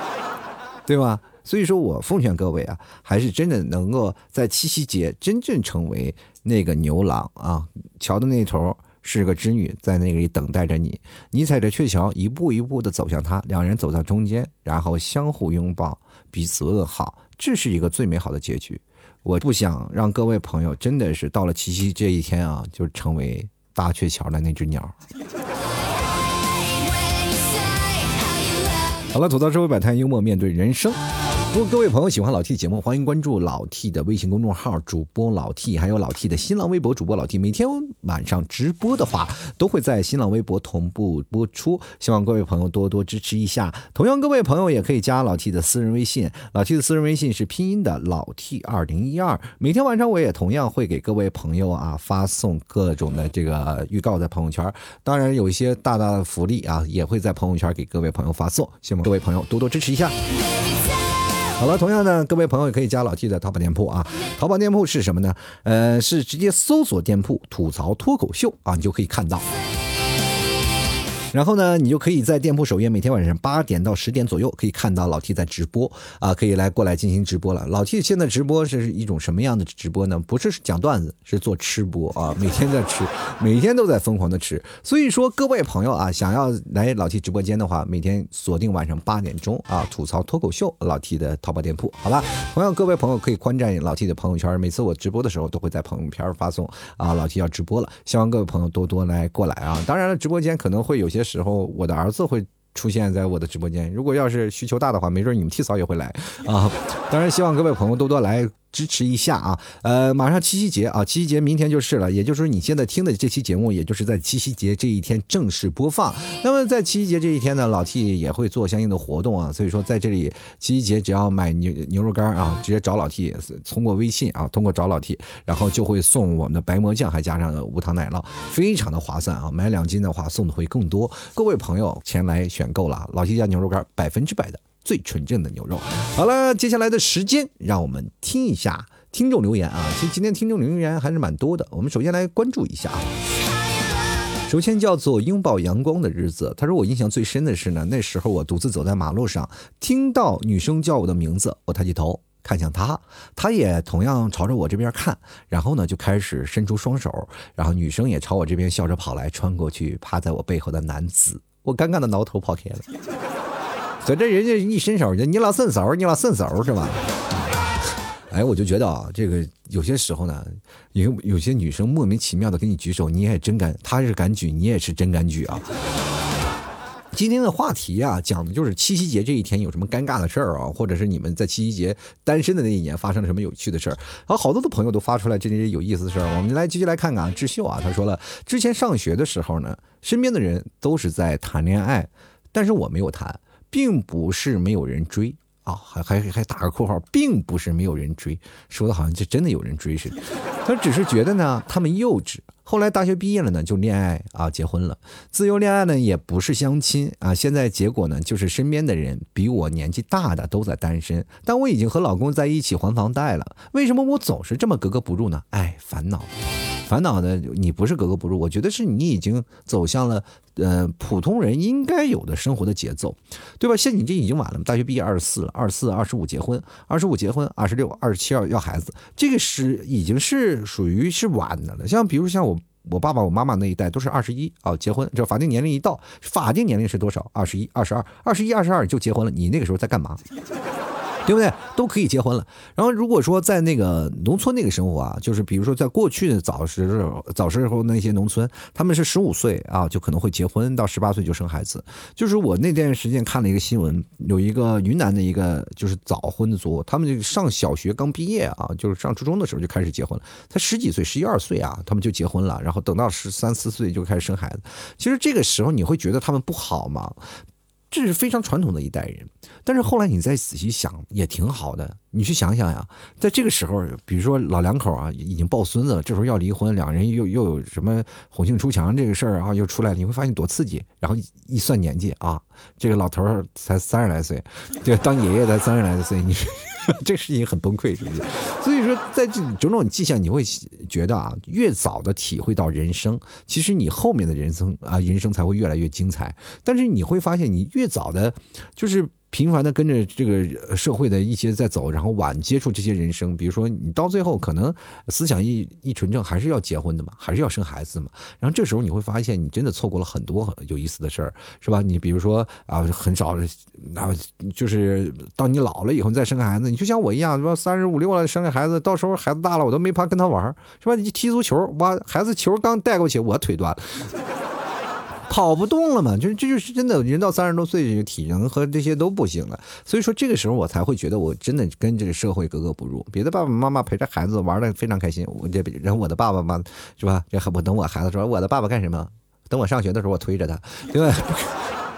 对吧？所以说我奉劝各位啊，还是真的能够在七夕节真正成为那个牛郎啊，桥的那头。是个织女在那里等待着你，你踩着鹊桥一步一步的走向她，两人走到中间，然后相互拥抱，彼此问好，这是一个最美好的结局。我不想让各位朋友真的是到了七夕这一天啊，就成为搭鹊桥的那只鸟。好了，吐槽社会百态，幽默面对人生。如果各位朋友喜欢老 T 的节目，欢迎关注老 T 的微信公众号主播老 T，还有老 T 的新浪微博主播老 T。每天晚上直播的话，都会在新浪微博同步播出，希望各位朋友多多支持一下。同样，各位朋友也可以加老 T 的私人微信，老 T 的私人微信是拼音的老 T 二零一二。每天晚上我也同样会给各位朋友啊发送各种的这个预告在朋友圈，当然有一些大大的福利啊也会在朋友圈给各位朋友发送，希望各位朋友多多支持一下。好了，同样呢，各位朋友也可以加老 T 的淘宝店铺啊。淘宝店铺是什么呢？呃，是直接搜索店铺“吐槽脱口秀”啊，你就可以看到。然后呢，你就可以在店铺首页，每天晚上八点到十点左右，可以看到老 T 在直播啊，可以来过来进行直播了。老 T 现在直播是一种什么样的直播呢？不是讲段子，是做吃播啊，每天在吃，每天都在疯狂的吃。所以说，各位朋友啊，想要来老 T 直播间的话，每天锁定晚上八点钟啊，吐槽脱口秀老 T 的淘宝店铺，好吧？同样，各位朋友可以观战老 T 的朋友圈，每次我直播的时候都会在朋友圈发送啊，老 T 要直播了，希望各位朋友多多来过来啊。当然了，直播间可能会有些。时候，我的儿子会出现在我的直播间。如果要是需求大的话，没准你们替嫂也会来啊。当然，希望各位朋友多多来。支持一下啊！呃，马上七夕节啊，七夕节明天就是了，也就是说你现在听的这期节目，也就是在七夕节这一天正式播放。那么在七夕节这一天呢，老 T 也会做相应的活动啊，所以说在这里七夕节只要买牛牛肉干啊，直接找老 T，通过微信啊，通过找老 T，然后就会送我们的白馍酱，还加上无糖奶酪，非常的划算啊！买两斤的话送的会更多。各位朋友前来选购了，老 T 家牛肉干百分之百的。最纯正的牛肉。好了，接下来的时间，让我们听一下听众留言啊。其实今天听众留言还是蛮多的。我们首先来关注一下啊。首先叫做拥抱阳光的日子。他说我印象最深的是呢，那时候我独自走在马路上，听到女生叫我的名字，我抬起头看向她，她也同样朝着我这边看，然后呢就开始伸出双手，然后女生也朝我这边笑着跑来，穿过去趴在我背后的男子，我尴尬的挠头跑开了。在这人家一伸手就你老顺手，你老顺手是吧？哎，我就觉得啊，这个有些时候呢，有有些女生莫名其妙的给你举手，你也真敢，她是敢举，你也是真敢举啊。今天的话题啊，讲的就是七夕节这一天有什么尴尬的事儿啊，或者是你们在七夕节单身的那一年发生了什么有趣的事儿。然后好多的朋友都发出来这些有意思的事儿，我们来继续来看看啊。智秀啊，他说了，之前上学的时候呢，身边的人都是在谈恋爱，但是我没有谈。并不是没有人追啊，还还还打个括号，并不是没有人追，说的好像就真的有人追似的。他只是觉得呢，他们幼稚，后来大学毕业了呢，就恋爱啊，结婚了。自由恋爱呢，也不是相亲啊。现在结果呢，就是身边的人比我年纪大的都在单身，但我已经和老公在一起还房贷了。为什么我总是这么格格不入呢？哎，烦恼。烦恼的你不是格格不入，我觉得是你已经走向了呃普通人应该有的生活的节奏，对吧？现你这已经晚了，大学毕业二十四了，二十四、二十五结婚，二十五结婚，二十六、二十七要要孩子，这个是已经是属于是晚的了。像比如像我我爸爸我妈妈那一代都是二十一啊结婚，这法定年龄一到，法定年龄是多少？二十一、二十二、二十一、二十二就结婚了，你那个时候在干嘛？对不对？都可以结婚了。然后如果说在那个农村那个生活啊，就是比如说在过去的早时早时候那些农村，他们是十五岁啊就可能会结婚，到十八岁就生孩子。就是我那段时间看了一个新闻，有一个云南的一个就是早婚的族，他们就上小学刚毕业啊，就是上初中的时候就开始结婚了。他十几岁，十一二岁啊，他们就结婚了，然后等到十三四岁就开始生孩子。其实这个时候你会觉得他们不好吗？这是非常传统的一代人，但是后来你再仔细想，也挺好的。你去想想呀，在这个时候，比如说老两口啊，已经抱孙子了，这时候要离婚，两人又又有什么红杏出墙这个事儿啊，又出来，你会发现多刺激。然后一算年纪啊，这个老头儿才三十来岁，这当爷爷才三十来岁，你 这事情很崩溃，是不是？所以说，在这种种迹象，你会觉得啊，越早的体会到人生，其实你后面的人生啊，人生才会越来越精彩。但是你会发现，你越早的，就是。频繁的跟着这个社会的一些在走，然后晚接触这些人生，比如说你到最后可能思想一一纯正，还是要结婚的嘛，还是要生孩子嘛。然后这时候你会发现，你真的错过了很多有意思的事儿，是吧？你比如说啊，很少，啊，就是到你老了以后你再生个孩子，你就像我一样，说三十五六了生个孩子，到时候孩子大了，我都没法跟他玩，是吧？你踢足球，哇，孩子球刚带过去，我腿断了。跑不动了嘛，就是这就是真的，人到三十多岁，这个体能和这些都不行了。所以说这个时候我才会觉得我真的跟这个社会格格不入。别的爸爸妈妈陪着孩子玩的非常开心，我这然后我的爸爸妈，是吧？这我等我孩子说我的爸爸干什么？等我上学的时候我推着他，对吧？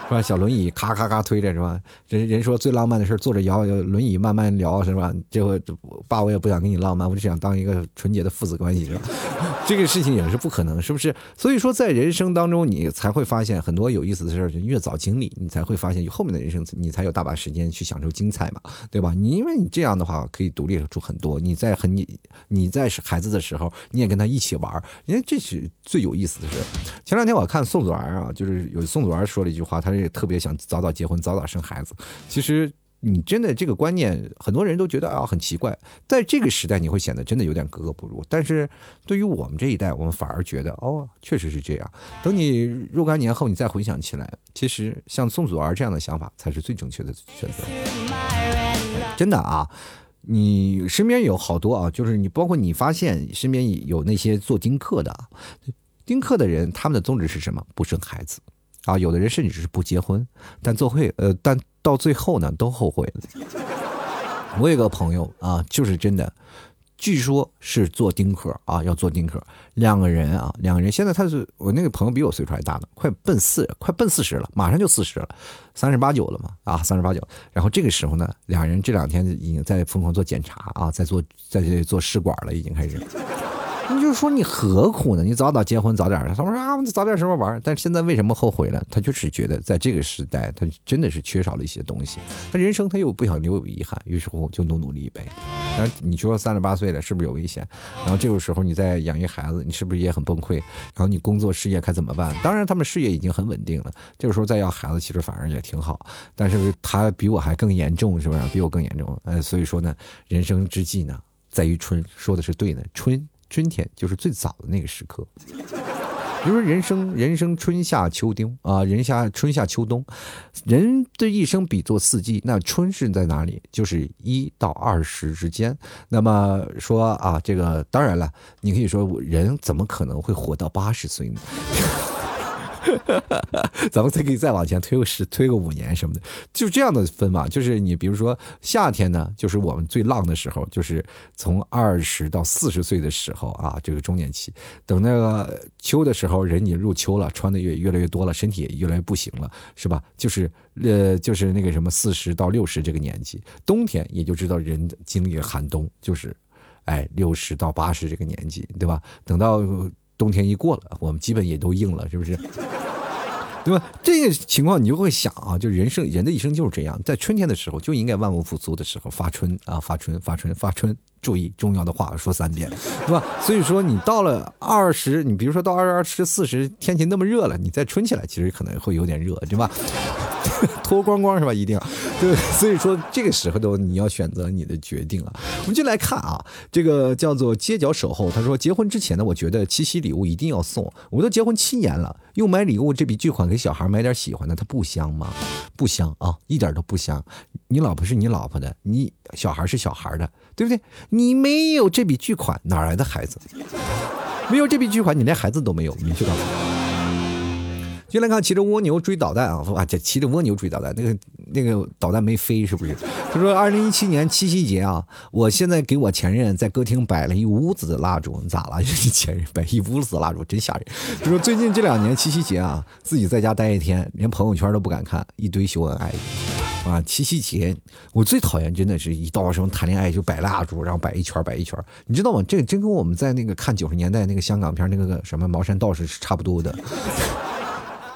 是吧？小轮椅咔咔咔推着是吧？人人说最浪漫的事坐着摇轮椅慢慢聊是吧？这回爸我也不想跟你浪漫，我就想当一个纯洁的父子关系是吧？这个事情也是不可能，是不是？所以说在人生当中，你才会发现很多有意思的事儿。越早经历，你才会发现后面的人生，你才有大把时间去享受精彩嘛，对吧？你因为你这样的话可以独立出很多。你在很你你在孩子的时候，你也跟他一起玩，因为这是最有意思的事。前两天我看宋祖儿啊，就是有宋祖儿说了一句话，他。也特别想早早结婚，早早生孩子。其实你真的这个观念，很多人都觉得啊很奇怪。在这个时代，你会显得真的有点格格不入。但是对于我们这一代，我们反而觉得哦，确实是这样。等你若干年后，你再回想起来，其实像宋祖儿这样的想法才是最正确的选择。真的啊，你身边有好多啊，就是你包括你发现身边有那些做丁克的，丁克的人，他们的宗旨是什么？不生孩子。啊，有的人甚至是不结婚，但做会呃，但到最后呢，都后悔了。我有个朋友啊，就是真的，据说是做丁克啊，要做丁克。两个人啊，两个人现在他是我那个朋友比我岁数还大呢，快奔四，快奔四十了，马上就四十了，三十八九了嘛啊，三十八九。然后这个时候呢，两人这两天已经在疯狂做检查啊，在做在做试管了，已经开始。你就说你何苦呢？你早早结婚早点他们说啊，我早点什么玩但现在为什么后悔了？他就是觉得在这个时代，他真的是缺少了一些东西。他人生他又不想留有遗憾，于是乎就努努力呗。但你说三十八岁了，是不是有危险？然后这个时候你再养育孩子，你是不是也很崩溃？然后你工作事业该怎么办？当然他们事业已经很稳定了，这个时候再要孩子，其实反而也挺好。但是他比我还更严重，是不是？比我更严重。呃，所以说呢，人生之计呢，在于春，说的是对的，春。春天就是最早的那个时刻，比如说人生，人生春夏秋冬啊，人夏春夏秋冬，人的一生比作四季，那春是在哪里？就是一到二十之间。那么说啊，这个当然了，你可以说人怎么可能会活到八十岁呢？哈 咱们再可以再往前推个十，推个五年什么的，就这样的分嘛。就是你比如说夏天呢，就是我们最浪的时候，就是从二十到四十岁的时候啊，这个中年期。等那个秋的时候，人你入秋了，穿的越越来越多了，身体也越来越不行了，是吧？就是呃，就是那个什么四十到六十这个年纪，冬天也就知道人经历了寒冬，就是哎六十到八十这个年纪，对吧？等到。冬天一过了，我们基本也都硬了，是不是？对吧？这个情况你就会想啊，就人生人的一生就是这样，在春天的时候就应该万物复苏的时候发春啊，发春发春发春，注意重要的话说三遍，对吧？所以说你到了二十，你比如说到二十二十四十，天气那么热了，你再春起来，其实可能会有点热，对吧？脱光光是吧？一定要对，所以说这个时候都你要选择你的决定啊。我们就来看啊，这个叫做街角守候。他说结婚之前呢，我觉得七夕礼物一定要送。我都结婚七年了，用买礼物，这笔巨款给小孩买点喜欢的，他不香吗？不香啊，一点都不香。你老婆是你老婆的，你小孩是小孩的，对不对？你没有这笔巨款，哪来的孩子？没有这笔巨款，你连孩子都没有，你知道吗？就来看骑着蜗牛追导弹啊！哇，这骑着蜗牛追导弹，那个那个导弹没飞是不是？他说，二零一七年七夕节啊，我现在给我前任在歌厅摆了一屋子的蜡烛，你咋了？你前任摆一屋子的蜡烛，真吓人。他说，最近这两年七夕节啊，自己在家待一天，连朋友圈都不敢看，一堆秀恩爱啊！七夕节，我最讨厌真的是一到什么谈恋爱就摆蜡烛，然后摆一圈摆一圈，你知道吗？这个真跟我们在那个看九十年代那个香港片那个什么茅山道士是差不多的。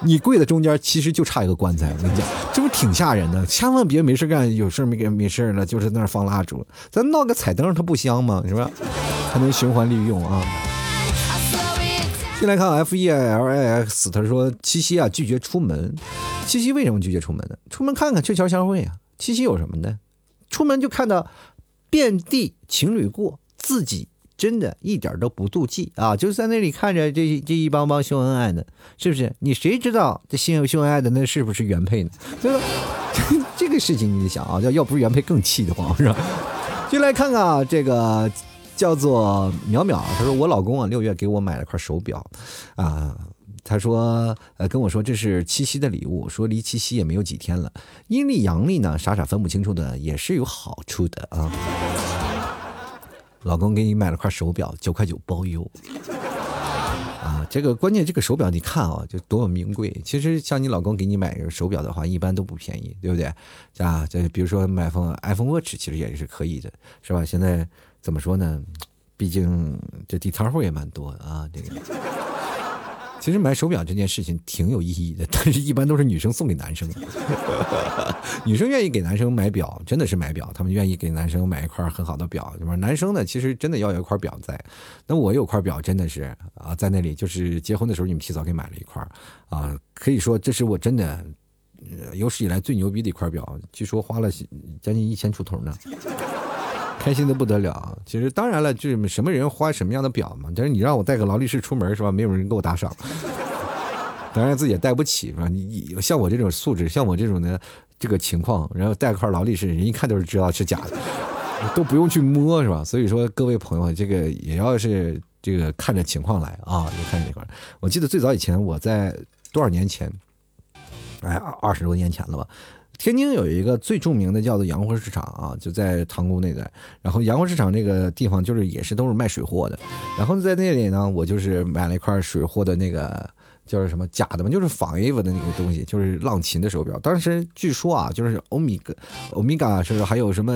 你跪在中间，其实就差一个棺材。我跟你讲，这不挺吓人的？千万别没事干，有事没没没事了，就是在那放蜡烛。咱闹个彩灯，它不香吗？是吧？还能循环利用啊。进来看 F E L I X，他说七夕啊拒绝出门。七夕为什么拒绝出门呢？出门看看，鹊桥相会啊。七夕有什么呢？出门就看到遍地情侣过，自己。真的一点都不妒忌啊！就在那里看着这这一帮帮秀恩爱的，是不是？你谁知道这秀秀恩爱的那是不是原配呢？对吧？这个事情你得想啊，要要不是原配更气得慌是吧？就来看看啊，这个叫做淼淼，他说我老公啊六月给我买了块手表，啊，他说呃跟我说这是七夕的礼物，说离七夕也没有几天了，阴历阳历呢傻傻分不清楚的也是有好处的啊。老公给你买了块手表，九块九包邮，啊，这个关键这个手表你看啊，就多么名贵。其实像你老公给你买个手表的话，一般都不便宜，对不对？啊，这比如说买份 iPhone Watch，其实也是可以的，是吧？现在怎么说呢？毕竟这地摊货也蛮多啊，这个。其实买手表这件事情挺有意义的，但是一般都是女生送给男生。女生愿意给男生买表，真的是买表，他们愿意给男生买一块很好的表，是吧？男生呢，其实真的要有一块表在。那我有块表，真的是啊，在那里就是结婚的时候你们提早给买了一块啊，可以说这是我真的有史以来最牛逼的一块表，据说花了将近一千出头呢。开心的不得了，其实当然了，就是什么人花什么样的表嘛。但是你让我带个劳力士出门是吧？没有人给我打赏，当然自己也带不起是吧？你像我这种素质，像我这种的这个情况，然后带块劳力士，人一看都是知道是假的，都不用去摸是吧？所以说各位朋友，这个也要是这个看着情况来啊，就看这块。我记得最早以前我在多少年前，哎，二十多年前了吧。天津有一个最著名的叫做洋货市场啊，就在塘沽那个。然后洋货市场这个地方就是也是都是卖水货的。然后在那里呢，我就是买了一块水货的那个。叫什么假的嘛？就是仿 A 的那个东西，就是浪琴的手表。当时据说啊，就是欧米伽、欧米伽是还有什么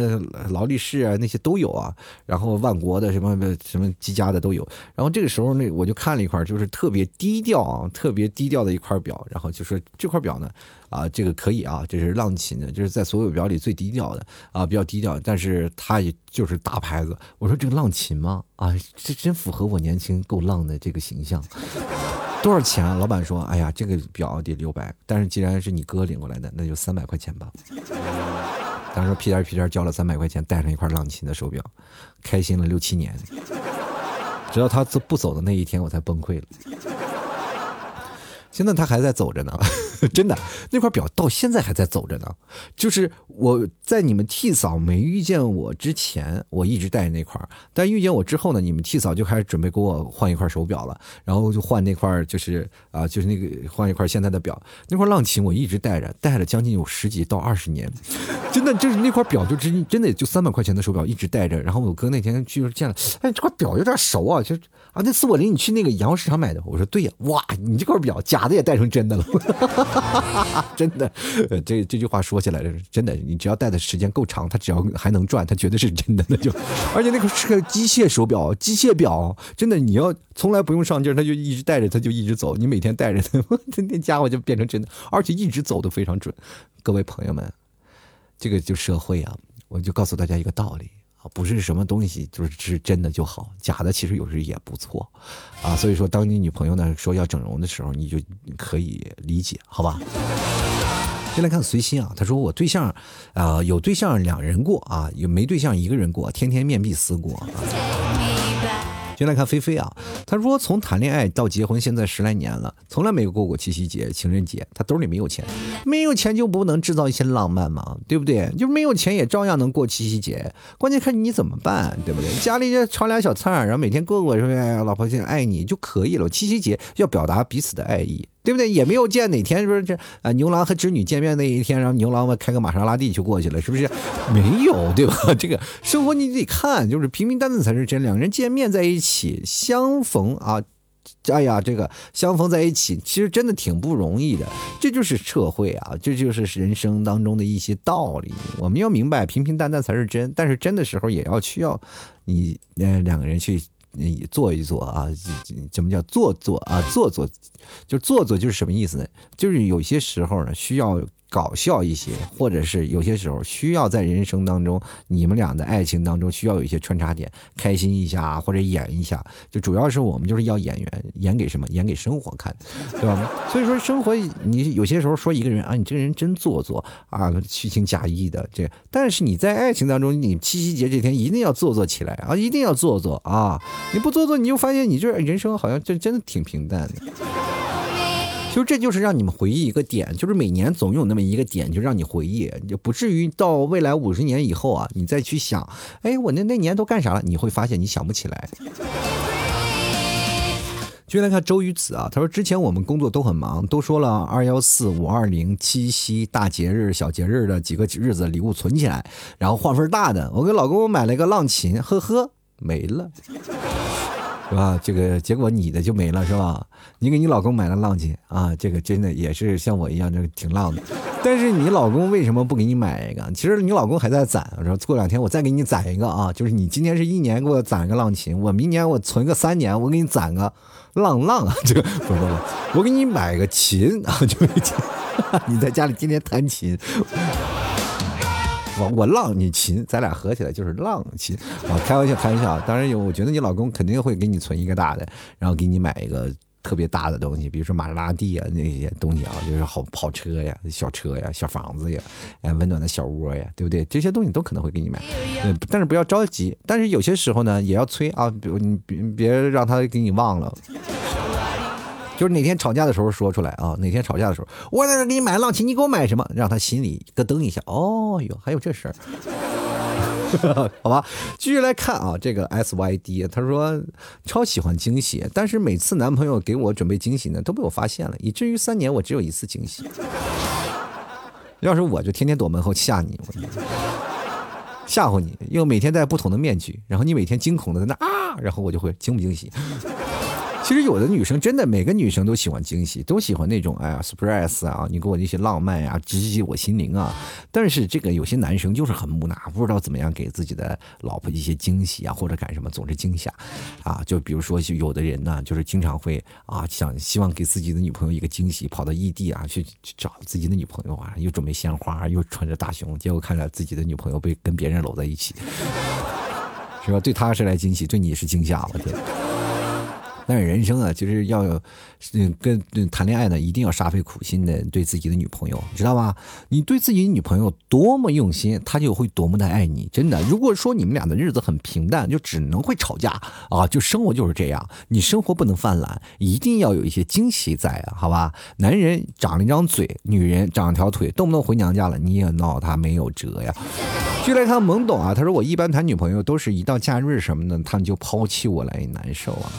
劳力士啊那些都有啊。然后万国的什么什么积家的都有。然后这个时候呢，我就看了一块，就是特别低调啊，特别低调的一块表。然后就说这块表呢，啊，这个可以啊，这是浪琴的，就是在所有表里最低调的啊，比较低调。但是它也就是大牌子。我说这个浪琴吗？啊，这真符合我年轻够浪的这个形象。多少钱？老板说：“哎呀，这个表得六百，但是既然是你哥领过来的，那就三百块钱吧。”当时屁颠屁颠交了三百块钱，带上一块浪琴的手表，开心了六七年，直到他走不走的那一天，我才崩溃了。现在他还在走着呢，真的，那块表到现在还在走着呢。就是我在你们替嫂没遇见我之前，我一直戴着那块儿但遇见我之后呢，你们替嫂就开始准备给我换一块手表了，然后就换那块就是啊，就是那个换一块现在的表。那块浪琴我一直戴着，戴了将近有十几到二十年，真的就是那块表就真真的就三百块钱的手表一直戴着。然后我哥那天去见了，哎，这块表有点熟啊，就啊，那次我领你去那个洋货市场买的，我说对呀，哇，你这块表假。的也戴成真的了，真的，这这句话说起来真的，你只要戴的时间够长，它只要还能转，它绝对是真的。那就，而且那个是个机械手表，机械表，真的你要从来不用上劲儿，它就一直戴着，它就一直走。你每天戴着它，那家伙就变成真的，而且一直走的非常准。各位朋友们，这个就社会啊，我就告诉大家一个道理啊。不是什么东西就是是真的就好，假的其实有时也不错，啊，所以说当你女朋友呢说要整容的时候，你就可以理解，好吧？先来看随心啊，他说我对象，啊有对象两人过啊，有没对象一个人过，天天面壁思过。啊先来看菲菲啊，他说从谈恋爱到结婚现在十来年了，从来没有过过七夕节、情人节。他兜里没有钱，没有钱就不能制造一些浪漫吗？对不对？就没有钱也照样能过七夕节，关键看你怎么办，对不对？家里就炒俩小菜，然后每天过过说哎，老婆现在爱你就可以了。七夕节要表达彼此的爱意。对不对？也没有见哪天说这啊牛郎和织女见面那一天，然后牛郎们开个玛莎拉蒂就过去了，是不是？没有，对吧？这个生活你得看，就是平平淡淡才是真。两人见面在一起，相逢啊，哎呀，这个相逢在一起，其实真的挺不容易的。这就是社会啊，这就是人生当中的一些道理。我们要明白，平平淡淡才是真，但是真的时候也要需要你呃两个人去。你做一做啊，怎么叫做做啊？做做，就做做就是什么意思呢？就是有些时候呢，需要。搞笑一些，或者是有些时候需要在人生当中，你们俩的爱情当中需要有一些穿插点，开心一下或者演一下，就主要是我们就是要演员演给什么？演给生活看，对吧？所以说生活，你有些时候说一个人啊，你这个人真做作啊，虚情假意的这，但是你在爱情当中，你七夕节这天一定要做作起来啊，一定要做作啊！你不做作，你就发现你这人生好像真真的挺平淡的。就这就是让你们回忆一个点，就是每年总有那么一个点，就让你回忆，就不至于到未来五十年以后啊，你再去想，哎，我那那年都干啥了？你会发现你想不起来。就来看周瑜子啊，他说之前我们工作都很忙，都说了二幺四、五二零、七夕大节日、小节日的几个日子礼物存起来，然后换份大的。我给老公买了一个浪琴，呵呵，没了。是吧？这个结果你的就没了，是吧？你给你老公买了浪琴啊，这个真的也是像我一样，这个挺浪的。但是你老公为什么不给你买一个？其实你老公还在攒，说过两天我再给你攒一个啊，就是你今天是一年给我攒一个浪琴，我明年我存个三年，我给你攒个浪浪啊，这个不不不，我给你买个琴啊，就 你在家里天天弹琴。我我浪你琴，咱俩合起来就是浪琴啊！开玩笑，开玩笑。当然有，我觉得你老公肯定会给你存一个大的，然后给你买一个特别大的东西，比如说玛莎拉蒂啊那些东西啊，就是好跑车呀、小车呀、小房子呀、哎温暖的小窝呀，对不对？这些东西都可能会给你买，但是不要着急。但是有些时候呢，也要催啊，比如你别别让他给你忘了。就是哪天吵架的时候说出来啊！哪天吵架的时候，我在这给你买浪琴，你给我买什么？让他心里咯噔一下。哦哟，还有这事儿，好吧。继续来看啊，这个 S Y D，他说超喜欢惊喜，但是每次男朋友给我准备惊喜呢，都被我发现了，以至于三年我只有一次惊喜。要是我就天天躲门后吓你，我吓唬你，又每天戴不同的面具，然后你每天惊恐的在那啊，然后我就会惊不惊喜。其实有的女生真的，每个女生都喜欢惊喜，都喜欢那种哎呀，surprise 啊，你给我那些浪漫呀，直击我心灵啊。但是这个有些男生就是很木讷，不知道怎么样给自己的老婆一些惊喜啊，或者干什么，总是惊吓啊。就比如说，有的人呢，就是经常会啊，想希望给自己的女朋友一个惊喜，跑到异地啊去去找自己的女朋友啊，又准备鲜花，又穿着大胸，结果看着自己的女朋友被跟别人搂在一起，是吧？对他是来惊喜，对你是惊吓，我天。但是人生啊，就是要有，嗯，跟谈恋爱呢，一定要煞费苦心的对自己的女朋友，知道吧？你对自己女朋友多么用心，她就会多么的爱你。真的，如果说你们俩的日子很平淡，就只能会吵架啊，就生活就是这样。你生活不能犯懒，一定要有一些惊喜在啊，好吧？男人长了一张嘴，女人长了条腿，动不动回娘家了，你也闹他没有辙呀。据来看懵懂啊，他说我一般谈女朋友都是一到假日什么的，他们就抛弃我来难受啊。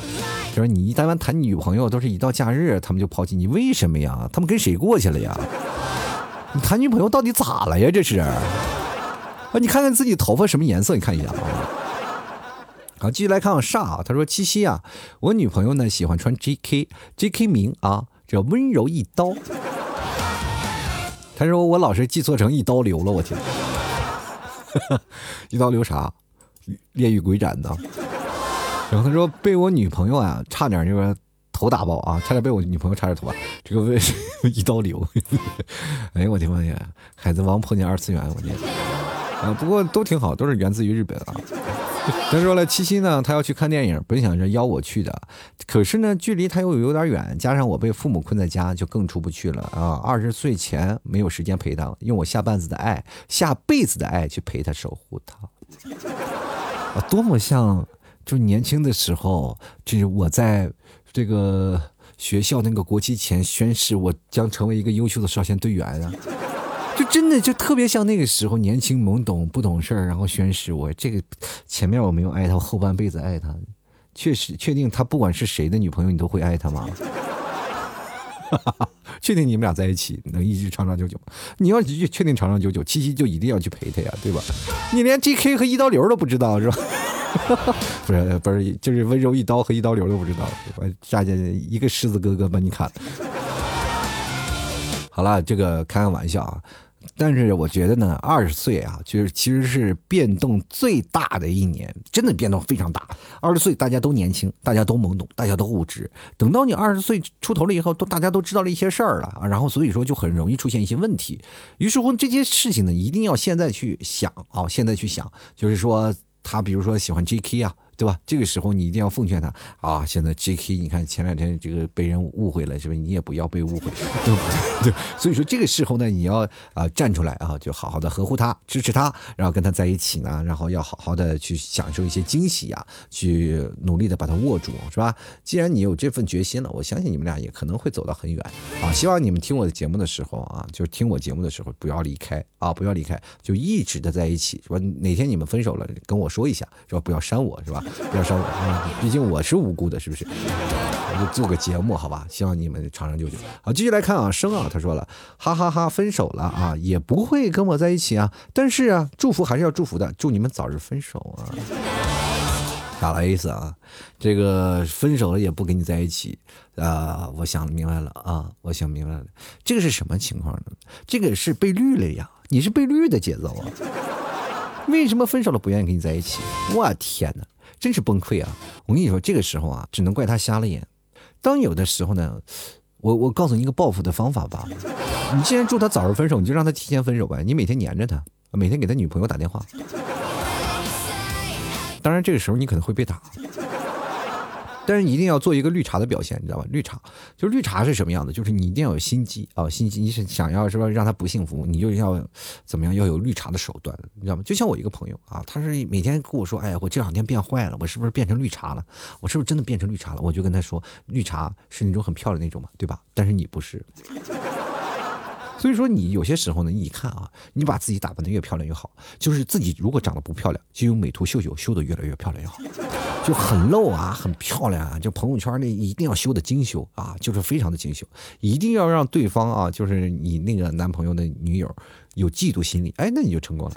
就是你一旦谈女朋友，都是一到假日，他们就抛弃你，为什么呀？他们跟谁过去了呀？你谈女朋友到底咋了呀？这是啊，你看看自己头发什么颜色？你看一下啊。好，继续来看煞啊。他说七夕啊，我女朋友呢喜欢穿 J K J K 名啊，叫温柔一刀。他说我老是记错成一刀流了，我天，一刀流啥？炼狱鬼斩呢。然后他说被我女朋友啊，差点就是头打爆啊，差点被我女朋友差点头啊，这个为一刀流。哎呀，我的妈呀！海贼王碰见二次元，我天！啊，不过都挺好，都是源自于日本啊。他说了，七夕呢，他要去看电影，本想着邀我去的，可是呢，距离他又有点远，加上我被父母困在家，就更出不去了啊。二十岁前没有时间陪他，用我下半子的爱，下辈子的爱去陪他，守护他。啊，多么像，就年轻的时候，就是我在这个学校那个国旗前宣誓，我将成为一个优秀的少先队员啊。就真的就特别像那个时候年轻懵懂不懂事儿，然后宣誓我这个前面我没有爱他，后半辈子爱他，确实确定他不管是谁的女朋友你都会爱他吗？确定你们俩在一起能一直长长久久？你要确定长长久久，七夕就一定要去陪他呀，对吧？你连 J.K. 和一刀流都不知道是吧？不是不是，就是温柔一刀和一刀流都不知道，我下见一个狮子哥哥把你砍了。好了，这个开个玩笑啊。但是我觉得呢，二十岁啊，就是其实是变动最大的一年，真的变动非常大。二十岁大家都年轻，大家都懵懂，大家都无知。等到你二十岁出头了以后，都大家都知道了一些事儿了啊，然后所以说就很容易出现一些问题。于是乎这些事情呢，一定要现在去想啊，现在去想，就是说他比如说喜欢 J.K. 啊。对吧？这个时候你一定要奉劝他啊！现在 J.K. 你看前两天这个被人误会了，是不是？你也不要被误会，对不对？对所以说这个时候呢，你要啊站出来啊，就好好的呵护他，支持他，然后跟他在一起呢，然后要好好的去享受一些惊喜啊，去努力的把他握住，是吧？既然你有这份决心了，我相信你们俩也可能会走到很远啊！希望你们听我的节目的时候啊，就是听我节目的时候不要离开啊，不要离开，就一直的在一起，是吧？哪天你们分手了，跟我说一下，是吧？不要删我，是吧？不要伤我啊！毕竟我是无辜的，是不是？我就做个节目，好吧？希望你们长长久久。好，继续来看啊，生啊，他说了，哈哈哈，分手了啊，也不会跟我在一起啊。但是啊，祝福还是要祝福的，祝你们早日分手啊。打了 A 思啊，这个分手了也不跟你在一起啊。我想明白了啊，我想明白了，这个是什么情况呢？这个是被绿了呀，你是被绿的节奏啊。为什么分手了不愿意跟你在一起？我天哪，真是崩溃啊！我跟你说，这个时候啊，只能怪他瞎了眼。当有的时候呢，我我告诉你一个报复的方法吧。你既然祝他早日分手，你就让他提前分手呗。你每天黏着他，每天给他女朋友打电话。当然，这个时候你可能会被打。但是一定要做一个绿茶的表现，你知道吧？绿茶就是绿茶是什么样的？就是你一定要有心机啊，心机。你是想要是吧让他不幸福，你就要怎么样？要有绿茶的手段，你知道吗？就像我一个朋友啊，他是每天跟我说：“哎呀，我这两天变坏了，我是不是变成绿茶了？我是不是真的变成绿茶了？”我就跟他说：“绿茶是那种很漂亮那种嘛，对吧？但是你不是。”所以说，你有些时候呢，你看啊，你把自己打扮的越漂亮越好。就是自己如果长得不漂亮，就用美图秀秀修的越来越漂亮越好。就很露啊，很漂亮啊，就朋友圈那一定要修的精修啊，就是非常的精修，一定要让对方啊，就是你那个男朋友的女友有嫉妒心理，哎，那你就成功了。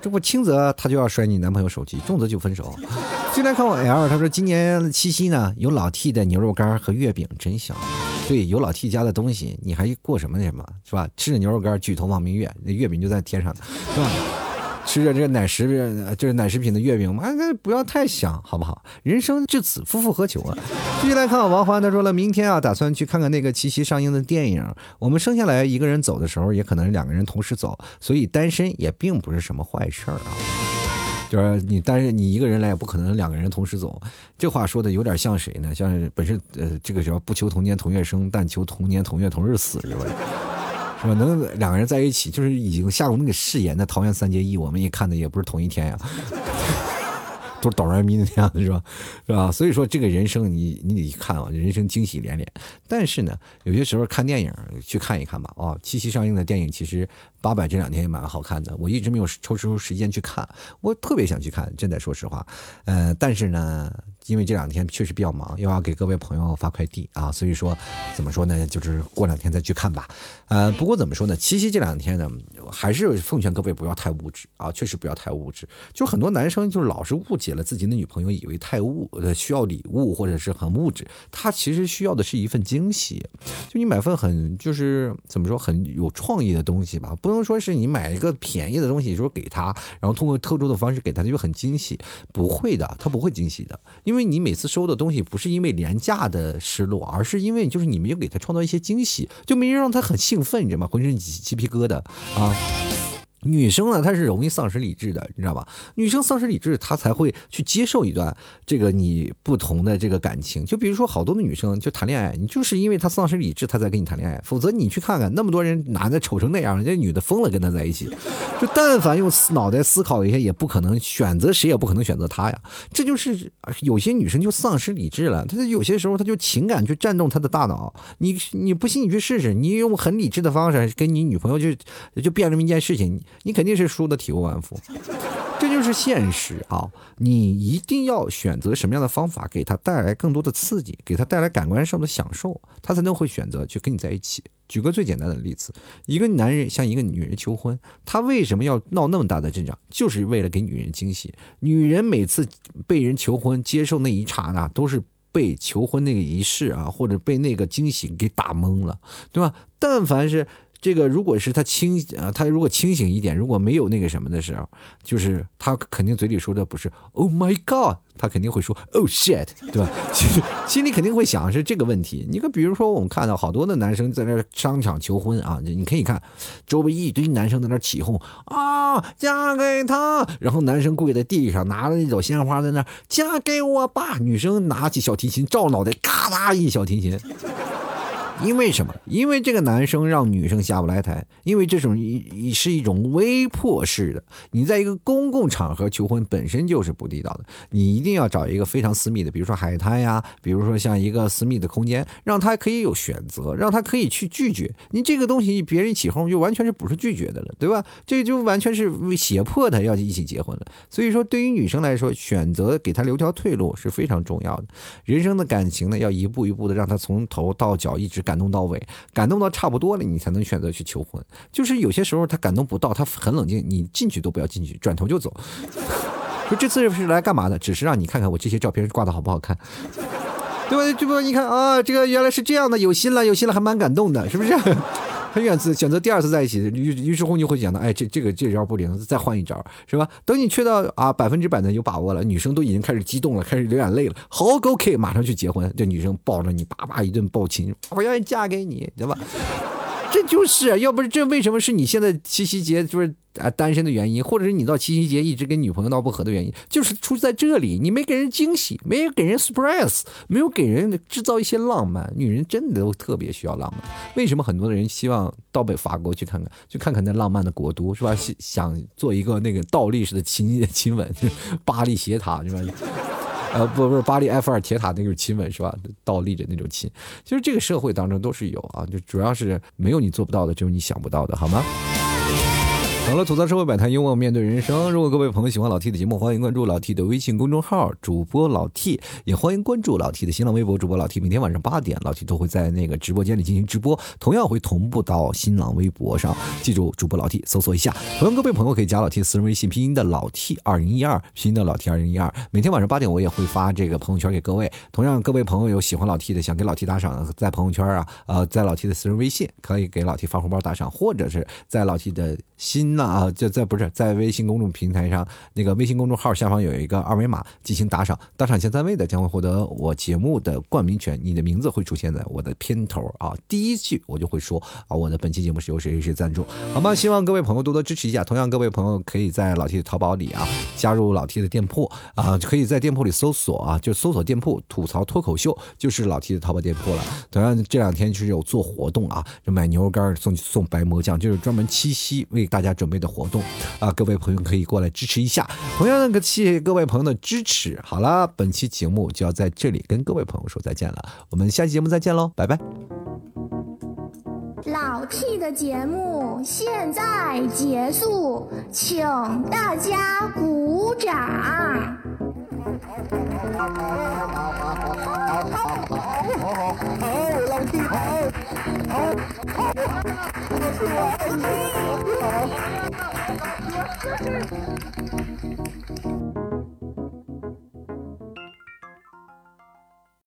这不轻则他就要摔你男朋友手机，重则就分手。进来看我 L，他说今年七夕呢，有老 T 的牛肉干和月饼，真香。对，有老 T 家的东西，你还过什么什么，是吧？吃着牛肉干，举头望明月，那月饼就在天上呢，是吧？吃着这个奶食，就是奶食品的月饼嘛，那不要太想，好不好？人生至此，夫复何求啊？继续来看王欢，他说了，明天啊，打算去看看那个七夕上映的电影。我们生下来一个人走的时候，也可能两个人同时走，所以单身也并不是什么坏事儿啊。就是你但是，你一个人来也不可能两个人同时走。这话说的有点像谁呢？像本身呃，这个叫不求同年同月生，但求同年同月同日死，是吧？是吧？能两个人在一起，就是已经下过那个誓言的《桃园三结义》，我们也看的也不是同一天呀，都是哆来咪的样子，是吧？是吧？所以说，这个人生你你得看啊，人生惊喜连连。但是呢，有些时候看电影去看一看吧。哦，七夕上映的电影其实八佰这两天也蛮好看的，我一直没有抽出时间去看，我特别想去看，真的说实话。呃，但是呢。因为这两天确实比较忙，又要给各位朋友发快递啊，所以说怎么说呢，就是过两天再去看吧。呃，不过怎么说呢，七夕这两天呢，还是奉劝各位不要太物质啊，确实不要太物质。就很多男生就是老是误解了自己的女朋友，以为太物呃需要礼物或者是很物质，他其实需要的是一份惊喜。就你买份很就是怎么说很有创意的东西吧，不能说是你买一个便宜的东西说给他，然后通过特殊的方式给他就很惊喜，不会的，他不会惊喜的，因为因为你每次收的东西不是因为廉价的失落，而是因为就是你没有给他创造一些惊喜，就没人让他很兴奋，你知道吗？浑身起鸡皮疙瘩啊。女生呢，她是容易丧失理智的，你知道吧？女生丧失理智，她才会去接受一段这个你不同的这个感情。就比如说，好多的女生就谈恋爱，你就是因为她丧失理智，她才跟你谈恋爱。否则你去看看，那么多人男的丑成那样，人家女的疯了跟他在一起。就但凡用脑袋思考一下，也不可能选择谁，也不可能选择他呀。这就是有些女生就丧失理智了，她就有些时候她就情感去占动她的大脑。你你不信你去试试，你用很理智的方式跟你女朋友就就变这么一件事情。你肯定是输的体无完肤，这就是现实啊！你一定要选择什么样的方法，给他带来更多的刺激，给他带来感官上的享受，他才能会选择去跟你在一起。举个最简单的例子，一个男人向一个女人求婚，他为什么要闹那么大的阵仗？就是为了给女人惊喜。女人每次被人求婚，接受那一刹那，都是被求婚那个仪式啊，或者被那个惊喜给打懵了，对吧？但凡是。这个如果是他清啊，他如果清醒一点，如果没有那个什么的时候，就是他肯定嘴里说的不是 “Oh my God”，他肯定会说 “Oh shit”，对吧？其实心里肯定会想是这个问题。你看，比如说我们看到好多的男生在那商场求婚啊，你可以看周围一堆男生在那起哄啊，嫁给他，然后男生跪在地上拿着一朵鲜花在那嫁给我吧，女生拿起小提琴照脑袋咔嗒一小提琴。因为什么？因为这个男生让女生下不来台，因为这种一是一种威迫式的。你在一个公共场合求婚本身就是不地道的，你一定要找一个非常私密的，比如说海滩呀，比如说像一个私密的空间，让他可以有选择，让他可以去拒绝你这个东西。别人起哄就完全是不是拒绝的了，对吧？这就完全是胁迫他要一起结婚了。所以说，对于女生来说，选择给他留条退路是非常重要的。人生的感情呢，要一步一步的让他从头到脚一直。感动到位，感动到差不多了，你才能选择去求婚。就是有些时候他感动不到，他很冷静，你进去都不要进去，转头就走。说这次是来干嘛的？只是让你看看我这些照片挂的好不好看，对吧？这不你看啊，这个原来是这样的，有心了，有心了，还蛮感动的，是不是？他选择选择第二次在一起，于于是乎你会想到，哎，这这个这招不灵，再换一招，是吧？等你确到啊百分之百的有把握了，女生都已经开始激动了，开始流眼泪了，好，OK，马上去结婚，这女生抱着你，叭叭一顿抱亲，我愿意嫁给你，对吧？这就是要不是这为什么是你现在七夕节就是啊单身的原因，或者是你到七夕节一直跟女朋友闹不和的原因，就是出在这里，你没给人惊喜，没有给人 surprise，没有给人制造一些浪漫。女人真的都特别需要浪漫。为什么很多的人希望到北法国去看看，去看看那浪漫的国都，是吧？想做一个那个倒立式的亲亲吻，巴黎斜塔，是吧？呃，不不是巴黎埃菲尔铁塔那种亲吻是吧？倒立的那种亲，其实这个社会当中都是有啊，就主要是没有你做不到的，只有你想不到的，好吗？好了，吐槽社会百态，幽默面对人生。如果各位朋友喜欢老 T 的节目，欢迎关注老 T 的微信公众号，主播老 T，也欢迎关注老 T 的新浪微博，主播老 T。每天晚上八点，老 T 都会在那个直播间里进行直播，同样会同步到新浪微博上。记住，主播老 T，搜索一下。同样，各位朋友可以加老 T 私人微信，拼音的老 T 二零一二，拼音的老 T 二零一二。每天晚上八点，我也会发这个朋友圈给各位。同样，各位朋友有喜欢老 T 的，想给老 T 打赏，在朋友圈啊，呃，在老 T 的私人微信可以给老 T 发红包打赏，或者是在老 T 的新那啊，就在不。是在微信公众平台上，那个微信公众号下方有一个二维码进行打赏，打赏前三位的将会获得我节目的冠名权，你的名字会出现在我的片头啊，第一句我就会说啊，我的本期节目是由谁谁谁赞助，好吗？希望各位朋友多多支持一下。同样，各位朋友可以在老 T 的淘宝里啊，加入老 T 的店铺啊，可以在店铺里搜索啊，就搜索店铺吐槽脱口秀，就是老 T 的淘宝店铺了。同样，这两天就是有做活动啊，就买牛肉干送送白馍酱，就是专门七夕为大家准备的活动。啊，各位朋友可以过来支持一下，同样的谢谢各位朋友的支持。好了，本期节目就要在这里跟各位朋友说再见了，我们下期节目再见喽，拜拜。老 T 的节目现在结束，请大家鼓掌。Thank you.